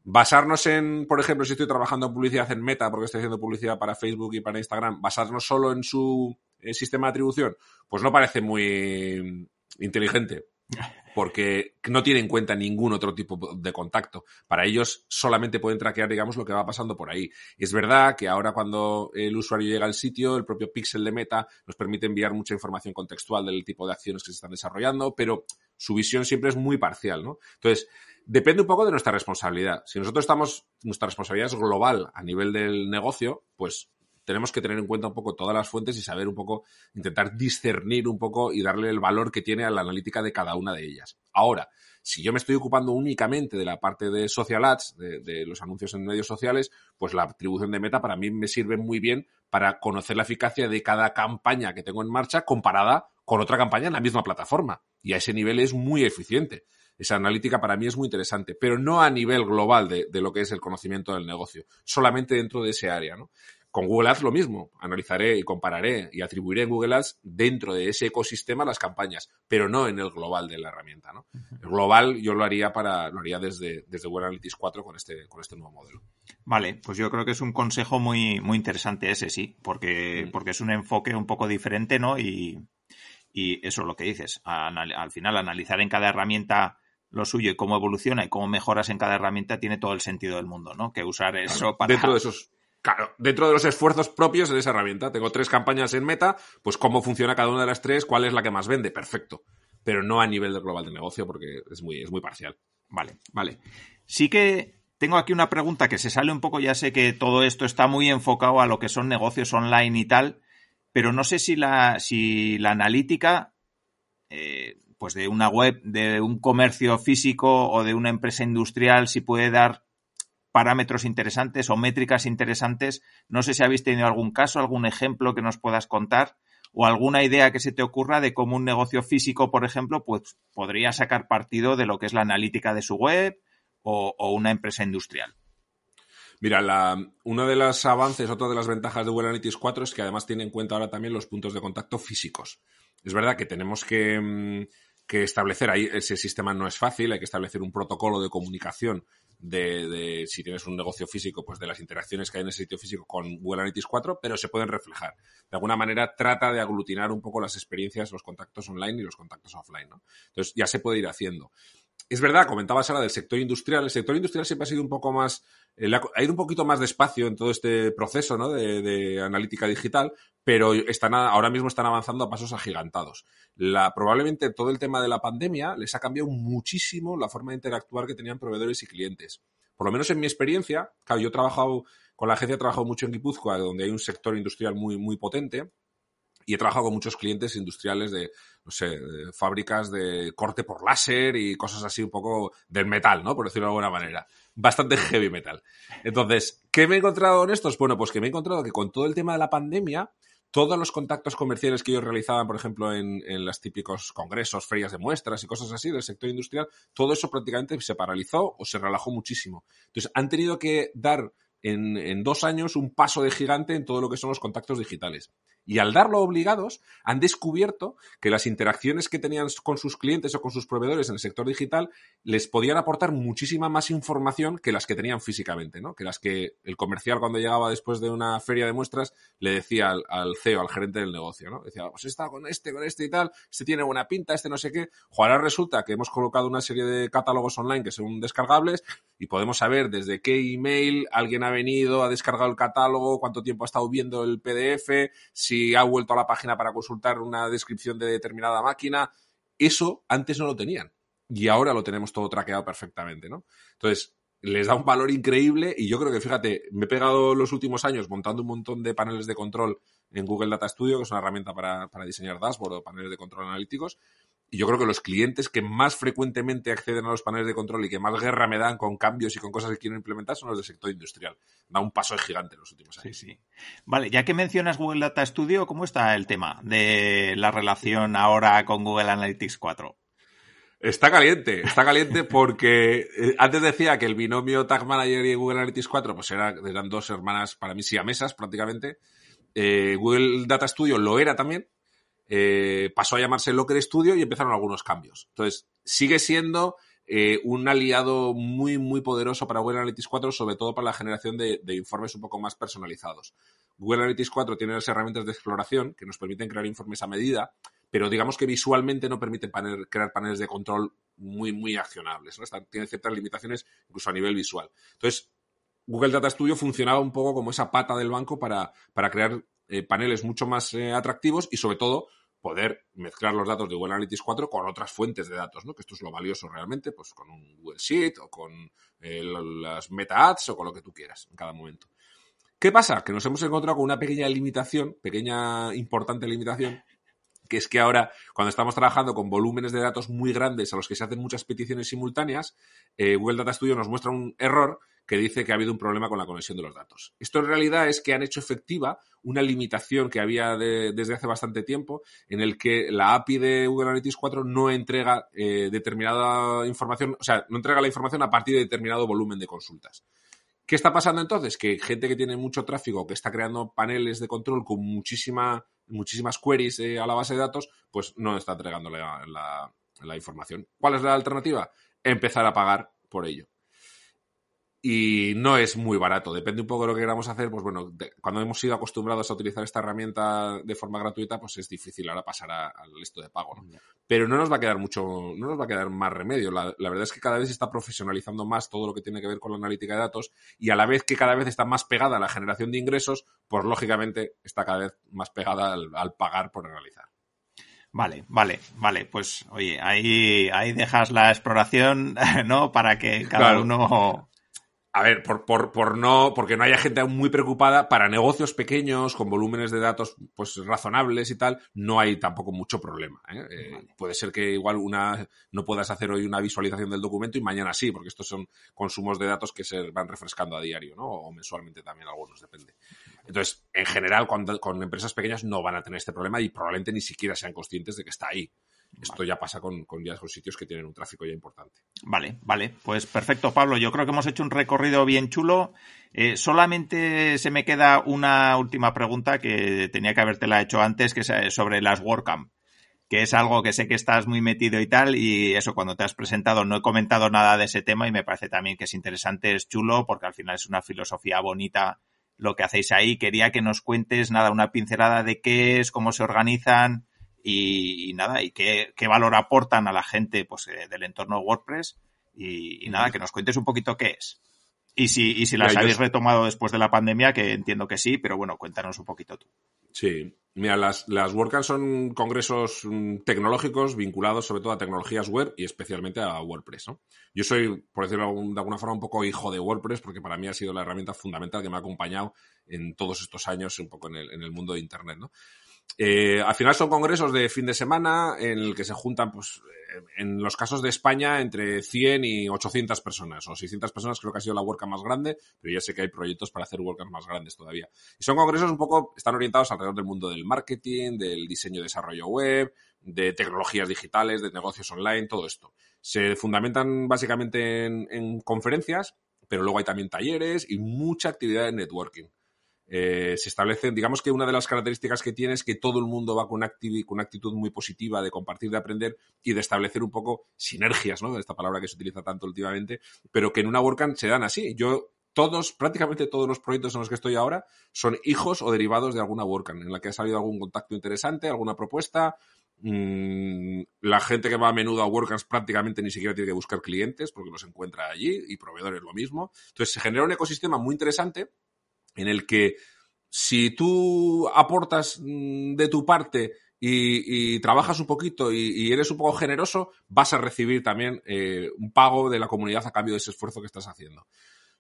Basarnos en, por ejemplo, si estoy trabajando en publicidad en Meta, porque estoy haciendo publicidad para Facebook y para Instagram, basarnos solo en su eh, sistema de atribución, pues no parece muy inteligente porque no tiene en cuenta ningún otro tipo de contacto. Para ellos solamente pueden traquear, digamos, lo que va pasando por ahí. es verdad que ahora cuando el usuario llega al sitio, el propio pixel de meta nos permite enviar mucha información contextual del tipo de acciones que se están desarrollando, pero su visión siempre es muy parcial, ¿no? Entonces, depende un poco de nuestra responsabilidad. Si nosotros estamos, nuestra responsabilidad es global a nivel del negocio, pues tenemos que tener en cuenta un poco todas las fuentes y saber un poco, intentar discernir un poco y darle el valor que tiene a la analítica de cada una de ellas. Ahora, si yo me estoy ocupando únicamente de la parte de social ads, de, los anuncios en medios sociales, pues la atribución de meta para mí me sirve muy bien para conocer la eficacia de cada campaña que tengo en marcha comparada con otra campaña en la misma plataforma. Y a ese nivel es muy eficiente. Esa analítica para mí es muy interesante, pero no a nivel global de, de lo que es el conocimiento del negocio, solamente dentro de ese área. ¿no? Con Google Ads lo mismo. Analizaré y compararé y atribuiré en Google Ads dentro de ese ecosistema las campañas, pero no en el global de la herramienta. ¿no? El global yo lo haría para, lo haría desde, desde Google Analytics 4 con este, con este nuevo modelo. Vale, pues yo creo que es un consejo muy, muy interesante ese, sí, porque, mm. porque es un enfoque un poco diferente, ¿no? Y, y eso es lo que dices. Al, final, analizar en cada herramienta lo suyo y cómo evoluciona y cómo mejoras en cada herramienta tiene todo el sentido del mundo, ¿no? Que usar eso para. Dentro de esos Claro, dentro de los esfuerzos propios de esa herramienta. Tengo tres campañas en meta, pues cómo funciona cada una de las tres, cuál es la que más vende, perfecto. Pero no a nivel global de negocio porque es muy, es muy parcial. Vale, vale. Sí que tengo aquí una pregunta que se sale un poco, ya sé que todo esto está muy enfocado a lo que son negocios online y tal, pero no sé si la, si la analítica, eh, pues de una web, de un comercio físico o de una empresa industrial, si puede dar parámetros interesantes o métricas interesantes. No sé si habéis tenido algún caso, algún ejemplo que nos puedas contar o alguna idea que se te ocurra de cómo un negocio físico, por ejemplo, pues podría sacar partido de lo que es la analítica de su web o, una empresa industrial. Mira, la, uno de los avances, otra de las ventajas de Google Analytics 4 es que además tiene en cuenta ahora también los puntos de contacto físicos. Es verdad que tenemos que, mm, que establecer ahí, ese sistema no es fácil, hay que establecer un protocolo de comunicación de, si tienes un negocio físico, pues de las interacciones que hay en ese sitio físico con Google Analytics 4, pero se pueden reflejar. De alguna manera trata de aglutinar un poco las experiencias, los contactos online y los contactos offline, ¿no? Entonces ya se puede ir haciendo. Es verdad, comentabas ahora del sector industrial. El sector industrial siempre ha sido un poco más, eh, ha ido un poquito más despacio en todo este proceso ¿no? de, analítica digital, pero ahora mismo están avanzando a pasos agigantados. La, probablemente todo el tema de la pandemia les ha cambiado muchísimo la forma de interactuar que tenían proveedores y clientes. Por lo menos en mi experiencia, claro, yo he trabajado con la agencia, he trabajado mucho en Guipúzcoa, donde hay un sector industrial muy, muy potente y he trabajado con muchos clientes industriales de, no sé, de fábricas de corte por láser y cosas así un poco del metal, ¿no? Por decirlo de alguna manera. Bastante heavy metal. Entonces, ¿qué me he encontrado en estos? Bueno, pues que me he encontrado que con todo el tema de la pandemia, todos los contactos comerciales que ellos realizaban, por ejemplo, en, en los típicos congresos, ferias de muestras y cosas así del sector industrial, todo eso prácticamente se paralizó o se relajó muchísimo. Entonces, han tenido que dar en, en, dos años un paso de gigante en todo lo que son los contactos digitales. Y al darlo obligados, han descubierto que las interacciones que tenían con sus clientes o con sus proveedores en el sector digital les podían aportar muchísima más información que las que tenían físicamente, ¿no? Que las que el comercial cuando llegaba después de una feria de muestras le decía al, CEO, al gerente del negocio, ¿no? Decía, pues está con este, con este y tal, este tiene buena pinta, este no sé qué. Ahora resulta que hemos colocado una serie de catálogos online que son descargables y podemos saber desde qué email alguien ha venido, ha descargado el catálogo, cuánto tiempo ha estado viendo el PDF, si ha vuelto a la página para consultar una descripción de determinada máquina. Eso antes no lo tenían. Y ahora lo tenemos todo traqueado perfectamente, ¿no? Entonces, les da un valor increíble y yo creo que, fíjate, me he pegado los últimos años montando un montón de paneles de control en Google Data Studio, que es una herramienta para, para diseñar dashboard o paneles de control analíticos, y yo creo que los clientes que más frecuentemente acceden a los paneles de control y que más guerra me dan con cambios y con cosas que quieren implementar son los del sector industrial. Da un paso gigante en los últimos años. Sí, sí. Vale, ya que mencionas Google Data Studio, ¿cómo está el tema de la relación ahora con Google Analytics 4? Está caliente, está caliente porque eh, antes decía que el binomio Tag Manager y Google Analytics 4 pues eran dos hermanas para mí siamesas prácticamente. Eh, Google Data Studio lo era también, eh, pasó a llamarse Locker Studio y empezaron algunos cambios. Entonces, sigue siendo eh, un aliado muy, muy poderoso para Google Analytics 4, sobre todo para la generación de, informes un poco más personalizados. Google Analytics 4 tiene las herramientas de exploración que nos permiten crear informes a medida, pero digamos que visualmente no permite crear paneles de control muy, muy accionables. tiene ciertas limitaciones incluso a nivel visual. Entonces, Google Data Studio funcionaba un poco como esa pata del banco para, crear eh, paneles mucho más atractivos y sobre todo poder mezclar los datos de Google Analytics 4 con otras fuentes de datos, ¿no? Que esto es lo valioso realmente, pues con un Google Sheet o con eh, las meta ads o con lo que tú quieras en cada momento. ¿Qué pasa? Que nos hemos encontrado con una pequeña limitación, pequeña importante limitación, que es que ahora, cuando estamos trabajando con volúmenes de datos muy grandes a los que se hacen muchas peticiones simultáneas, eh, Google Data Studio nos muestra un error que dice que ha habido un problema con la conexión de los datos. Esto en realidad es que han hecho efectiva una limitación que había desde hace bastante tiempo en el que la API de Google Analytics 4 no entrega eh, determinada información, o sea, no entrega la información a partir de determinado volumen de consultas. ¿Qué está pasando entonces? Que gente que tiene mucho tráfico, que está creando paneles de control con muchísima, muchísimas queries eh, a la base de datos, pues no está entregando la información. ¿Cuál es la alternativa? Empezar a pagar por ello y no es muy barato. Depende un poco de lo que queramos hacer. Pues bueno, cuando hemos sido acostumbrados a utilizar esta herramienta de forma gratuita, pues es difícil ahora pasar al esto de pago. Pero no nos va a quedar mucho, no nos va a quedar más remedio. La, verdad es que cada vez se está profesionalizando más todo lo que tiene que ver con la analítica de datos y a la vez que cada vez está más pegada a la generación de ingresos, pues lógicamente está cada vez más pegada al, pagar por realizar. Vale, vale, vale. Pues oye, ahí, ahí dejas la exploración, ¿no? Para que cada uno a ver, por, por, por, no, porque no haya gente muy preocupada, para negocios pequeños, con volúmenes de datos pues razonables y tal, no hay tampoco mucho problema. ¿eh? Eh, puede ser que igual una no puedas hacer hoy una visualización del documento y mañana sí, porque estos son consumos de datos que se van refrescando a diario, ¿no? O mensualmente también algunos, depende. Entonces, en general, cuando, con empresas pequeñas no van a tener este problema y probablemente ni siquiera sean conscientes de que está ahí. Esto ya pasa con, con, ya con sitios que tienen un tráfico ya importante. Vale, vale. Pues perfecto, Pablo. Yo creo que hemos hecho un recorrido bien chulo. Eh, solamente se me queda una última pregunta que tenía que habértela hecho antes, que es eh, sobre las WordCamp que es algo que sé que estás muy metido y tal, y eso cuando te has presentado no he comentado nada de ese tema y me parece también que es interesante, es chulo, porque al final es una filosofía bonita lo que hacéis ahí. Quería que nos cuentes, nada, una pincelada de qué es, cómo se organizan y, nada, y qué, qué, valor aportan a la gente pues, eh, del entorno WordPress. Y, y, nada, que nos cuentes un poquito qué es. Y si, y si las habéis retomado después de la pandemia, que entiendo que sí, pero bueno, cuéntanos un poquito tú. Sí, mira, las, las WordCamp son congresos mm, tecnológicos vinculados sobre todo a tecnologías web y especialmente a WordPress. ¿no? Yo soy, por decirlo de alguna forma, un poco hijo de WordPress porque para mí ha sido la herramienta fundamental que me ha acompañado en todos estos años un poco en el, en el mundo de Internet. ¿no? Eh, al final son congresos de fin de semana en el que se juntan, pues, en los casos de España, entre 100 y 800 personas, o 600 personas creo que ha sido la WordCamp más grande, pero ya sé que hay proyectos para hacer WordCamp más grandes todavía. Y son congresos un poco, están orientados alrededor del mundo del marketing, del diseño y desarrollo web, de tecnologías digitales, de negocios online, todo esto. Se fundamentan básicamente en, en conferencias, pero luego hay también talleres y mucha actividad de networking. Eh, se establecen, digamos que una de las características que tiene es que todo el mundo va con una, con una actitud muy positiva de compartir, de aprender y de establecer un poco sinergias, ¿no? Esta palabra que se utiliza tanto últimamente, pero que en una WordCamp se dan así. Yo todos, prácticamente todos los proyectos en los que estoy ahora son hijos o derivados de alguna WordCamp, en la que ha salido algún contacto interesante, alguna propuesta. Mmm, la gente que va a menudo a WordCamps prácticamente ni siquiera tiene que buscar clientes porque los encuentra allí y proveedores lo mismo. Entonces se genera un ecosistema muy interesante en el que si tú aportas mm, de tu parte y, trabajas un poquito y, y, eres un poco generoso, vas a recibir también eh, un pago de la comunidad a cambio de ese esfuerzo que estás haciendo.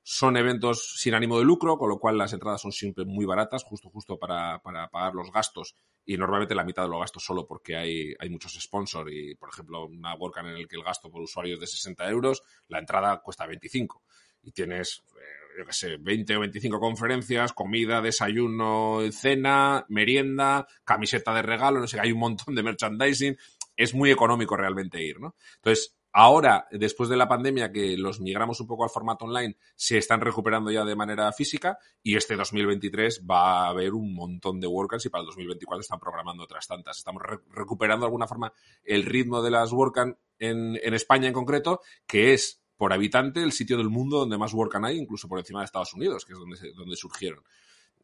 Son eventos sin ánimo de lucro, con lo cual las entradas son siempre muy baratas, justo justo para, para pagar los gastos y normalmente la mitad de los gastos solo porque hay, hay muchos sponsors y, por ejemplo, una WordCamp en el que el gasto por usuario es de 60 euros, la entrada cuesta 25 y tienes eh, yo qué sé, 20 o 25 conferencias, comida, desayuno, cena, merienda, camiseta de regalo, no sé, hay un montón de merchandising. Es muy económico realmente ir, ¿no? Entonces, ahora, después de la pandemia, que los migramos un poco al formato online, se están recuperando ya de manera física y este 2023 va a haber un montón de WordCamps y para el 2024 están programando otras tantas. Estamos re recuperando de alguna forma el ritmo de las WordCamp en, en España en concreto, que es por habitante el sitio del mundo donde más WordCamp hay, incluso por encima de Estados Unidos, que es donde, donde surgieron.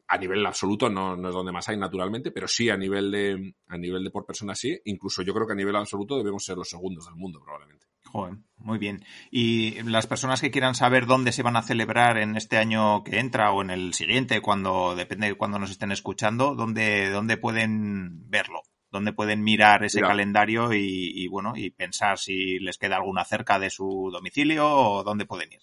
A nivel absoluto no, no, es donde más hay, naturalmente, pero sí a nivel de a nivel de por persona sí. Incluso yo creo que a nivel absoluto debemos ser los segundos del mundo, probablemente. Joder, muy bien. Y las personas que quieran saber dónde se van a celebrar en este año que entra o en el siguiente, cuando depende de cuándo nos estén escuchando, ¿dónde, dónde pueden verlo? Donde pueden mirar ese calendario y, y, bueno, y pensar si les queda alguna cerca de su domicilio o dónde pueden ir.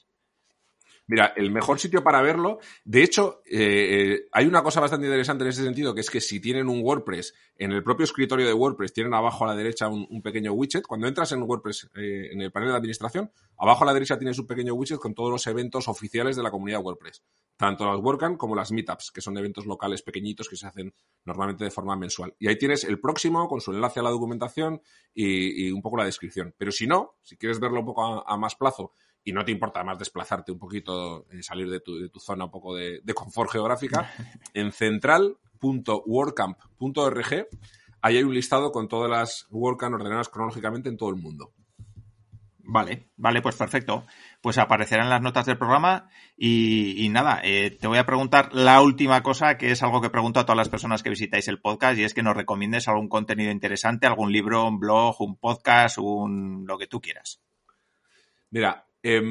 Mira, el mejor sitio para verlo, de hecho, eh, eh, hay una cosa bastante interesante en ese sentido, que es que si tienen un WordPress, en el propio escritorio de WordPress tienen abajo a la derecha un, pequeño widget. Cuando entras en WordPress, eh, en el panel de administración, abajo a la derecha tienes un pequeño widget con todos los eventos oficiales de la comunidad WordPress. Tanto las WordCamp como las Meetups, que son eventos locales pequeñitos que se hacen normalmente de forma mensual. Y ahí tienes el próximo con su enlace a la documentación y, un poco la descripción. Pero si no, si quieres verlo un poco a más plazo y no te importa además desplazarte un poquito, eh, salir de tu, de tu, zona un poco de, de confort geográfica, en central.wordcamp.org ahí hay un listado con todas las WordCamp ordenadas cronológicamente en todo el mundo. Vale, vale, pues perfecto. Pues aparecerán las notas del programa y, y nada, eh, te voy a preguntar la última cosa, que es algo que pregunto a todas las personas que visitáis el podcast y es que nos recomiendes algún contenido interesante, algún libro, un blog, un podcast, un lo que tú quieras. Mira, Eh,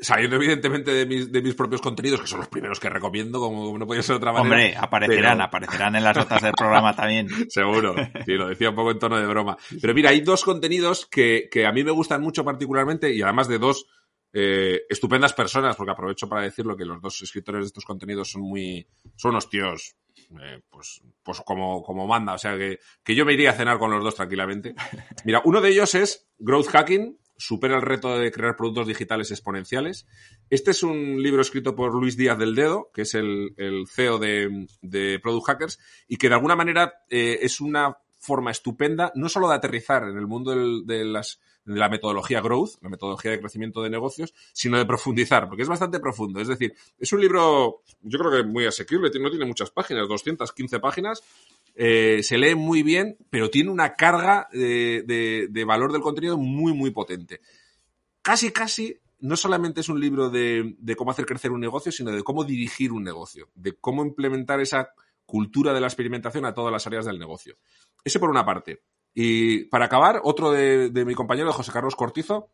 saliendo evidentemente de mis, de mis, propios contenidos, que son los primeros que recomiendo, como no podía ser de otra manera. Hombre, aparecerán, pero... aparecerán en las notas del programa también. Seguro, sí, lo decía un poco en tono de broma. Pero mira, hay dos contenidos que, que a mí me gustan mucho particularmente y además de dos eh, estupendas personas, porque aprovecho para decirlo que los dos escritores de estos contenidos son muy, son unos tíos eh, pues, pues como, como manda. O sea, que, que yo me iría a cenar con los dos tranquilamente. Mira, uno de ellos es Growth Hacking, supera el reto de crear productos digitales exponenciales. Este es un libro escrito por Luis Díaz del Dedo, que es el, CEO de, Product Hackers, y que de alguna manera eh, es una forma estupenda, no solo de aterrizar en el mundo de, las, de la metodología growth, la metodología de crecimiento de negocios, sino de profundizar, porque es bastante profundo. Es decir, es un libro, yo creo que muy asequible, no tiene muchas páginas, 215 páginas, eh, se lee muy bien, pero tiene una carga de, de, valor del contenido muy, muy potente. Casi, casi no solamente es un libro de, de, cómo hacer crecer un negocio, sino de cómo dirigir un negocio, de cómo implementar esa cultura de la experimentación a todas las áreas del negocio. Ese por una parte. Y para acabar, otro de, mi compañero, José Carlos Cortizo,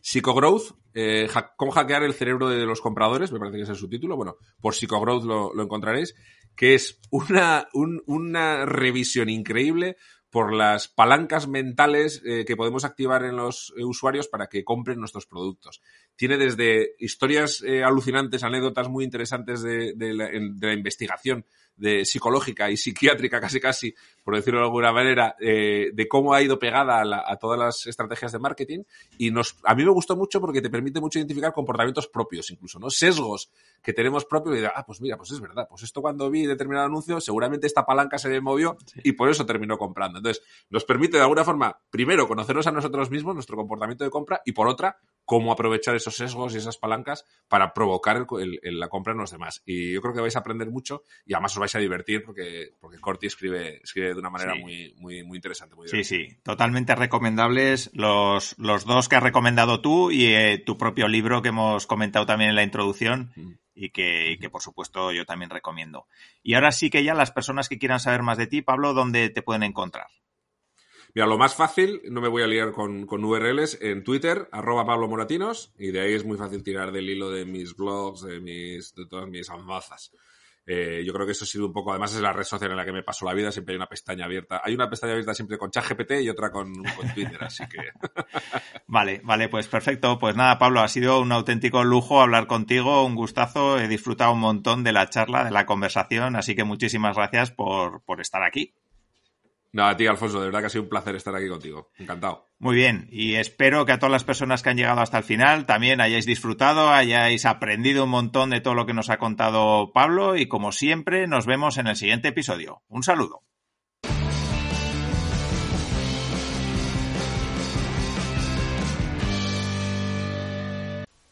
Psychogrowth, eh, cómo hackear el cerebro de los compradores, me parece que es el subtítulo, bueno, por Psychogrowth lo, lo encontraréis, que es una, una revisión increíble por las palancas mentales eh, que podemos activar en los usuarios para que compren nuestros productos. Tiene desde historias eh, alucinantes, anécdotas muy interesantes de, la, investigación de psicológica y psiquiátrica casi casi, por decirlo de alguna manera, eh, de cómo ha ido pegada a, todas las estrategias de marketing. Y nos, a mí me gustó mucho porque te permite mucho identificar comportamientos propios, incluso, ¿no? Sesgos que tenemos propios y de, ah, pues mira, pues es verdad, pues esto cuando vi determinado anuncio, seguramente esta palanca se me movió y por eso terminó comprando. Entonces, nos permite de alguna forma, primero, conocernos a nosotros mismos, nuestro comportamiento de compra, y por otra, cómo aprovechar esos sesgos y esas palancas para provocar la compra en los demás. Y yo creo que vais a aprender mucho y además os vais a divertir porque, porque Corti escribe, escribe de una manera muy, muy, muy interesante. sí, sí, totalmente recomendables los, los dos que has recomendado tú y eh, tu propio libro que hemos comentado también en la introducción. Y que, y que, por supuesto yo también recomiendo. Y ahora sí que ya las personas que quieran saber más de ti, Pablo, ¿dónde te pueden encontrar? Mira, lo más fácil, no me voy a liar con, con URLs, en Twitter, arroba Pablo Moratinos, y de ahí es muy fácil tirar del hilo de mis blogs, de, mis, de todas mis anbazas. Eh, yo creo que eso ha sido un poco, además es la red social en la que me paso la vida, siempre hay una pestaña abierta. Hay una pestaña abierta siempre con ChatGPT y otra con, con Twitter, así que. vale, vale, pues perfecto. Pues nada, Pablo, ha sido un auténtico lujo hablar contigo, un gustazo, he disfrutado un montón de la charla, de la conversación, así que muchísimas gracias por, por estar aquí. No, a ti, Alfonso, de verdad que ha sido un placer estar aquí contigo. Encantado. Muy bien, y espero que a todas las personas que han llegado hasta el final también hayáis disfrutado, hayáis aprendido un montón de todo lo que nos ha contado Pablo y como siempre nos vemos en el siguiente episodio. Un saludo.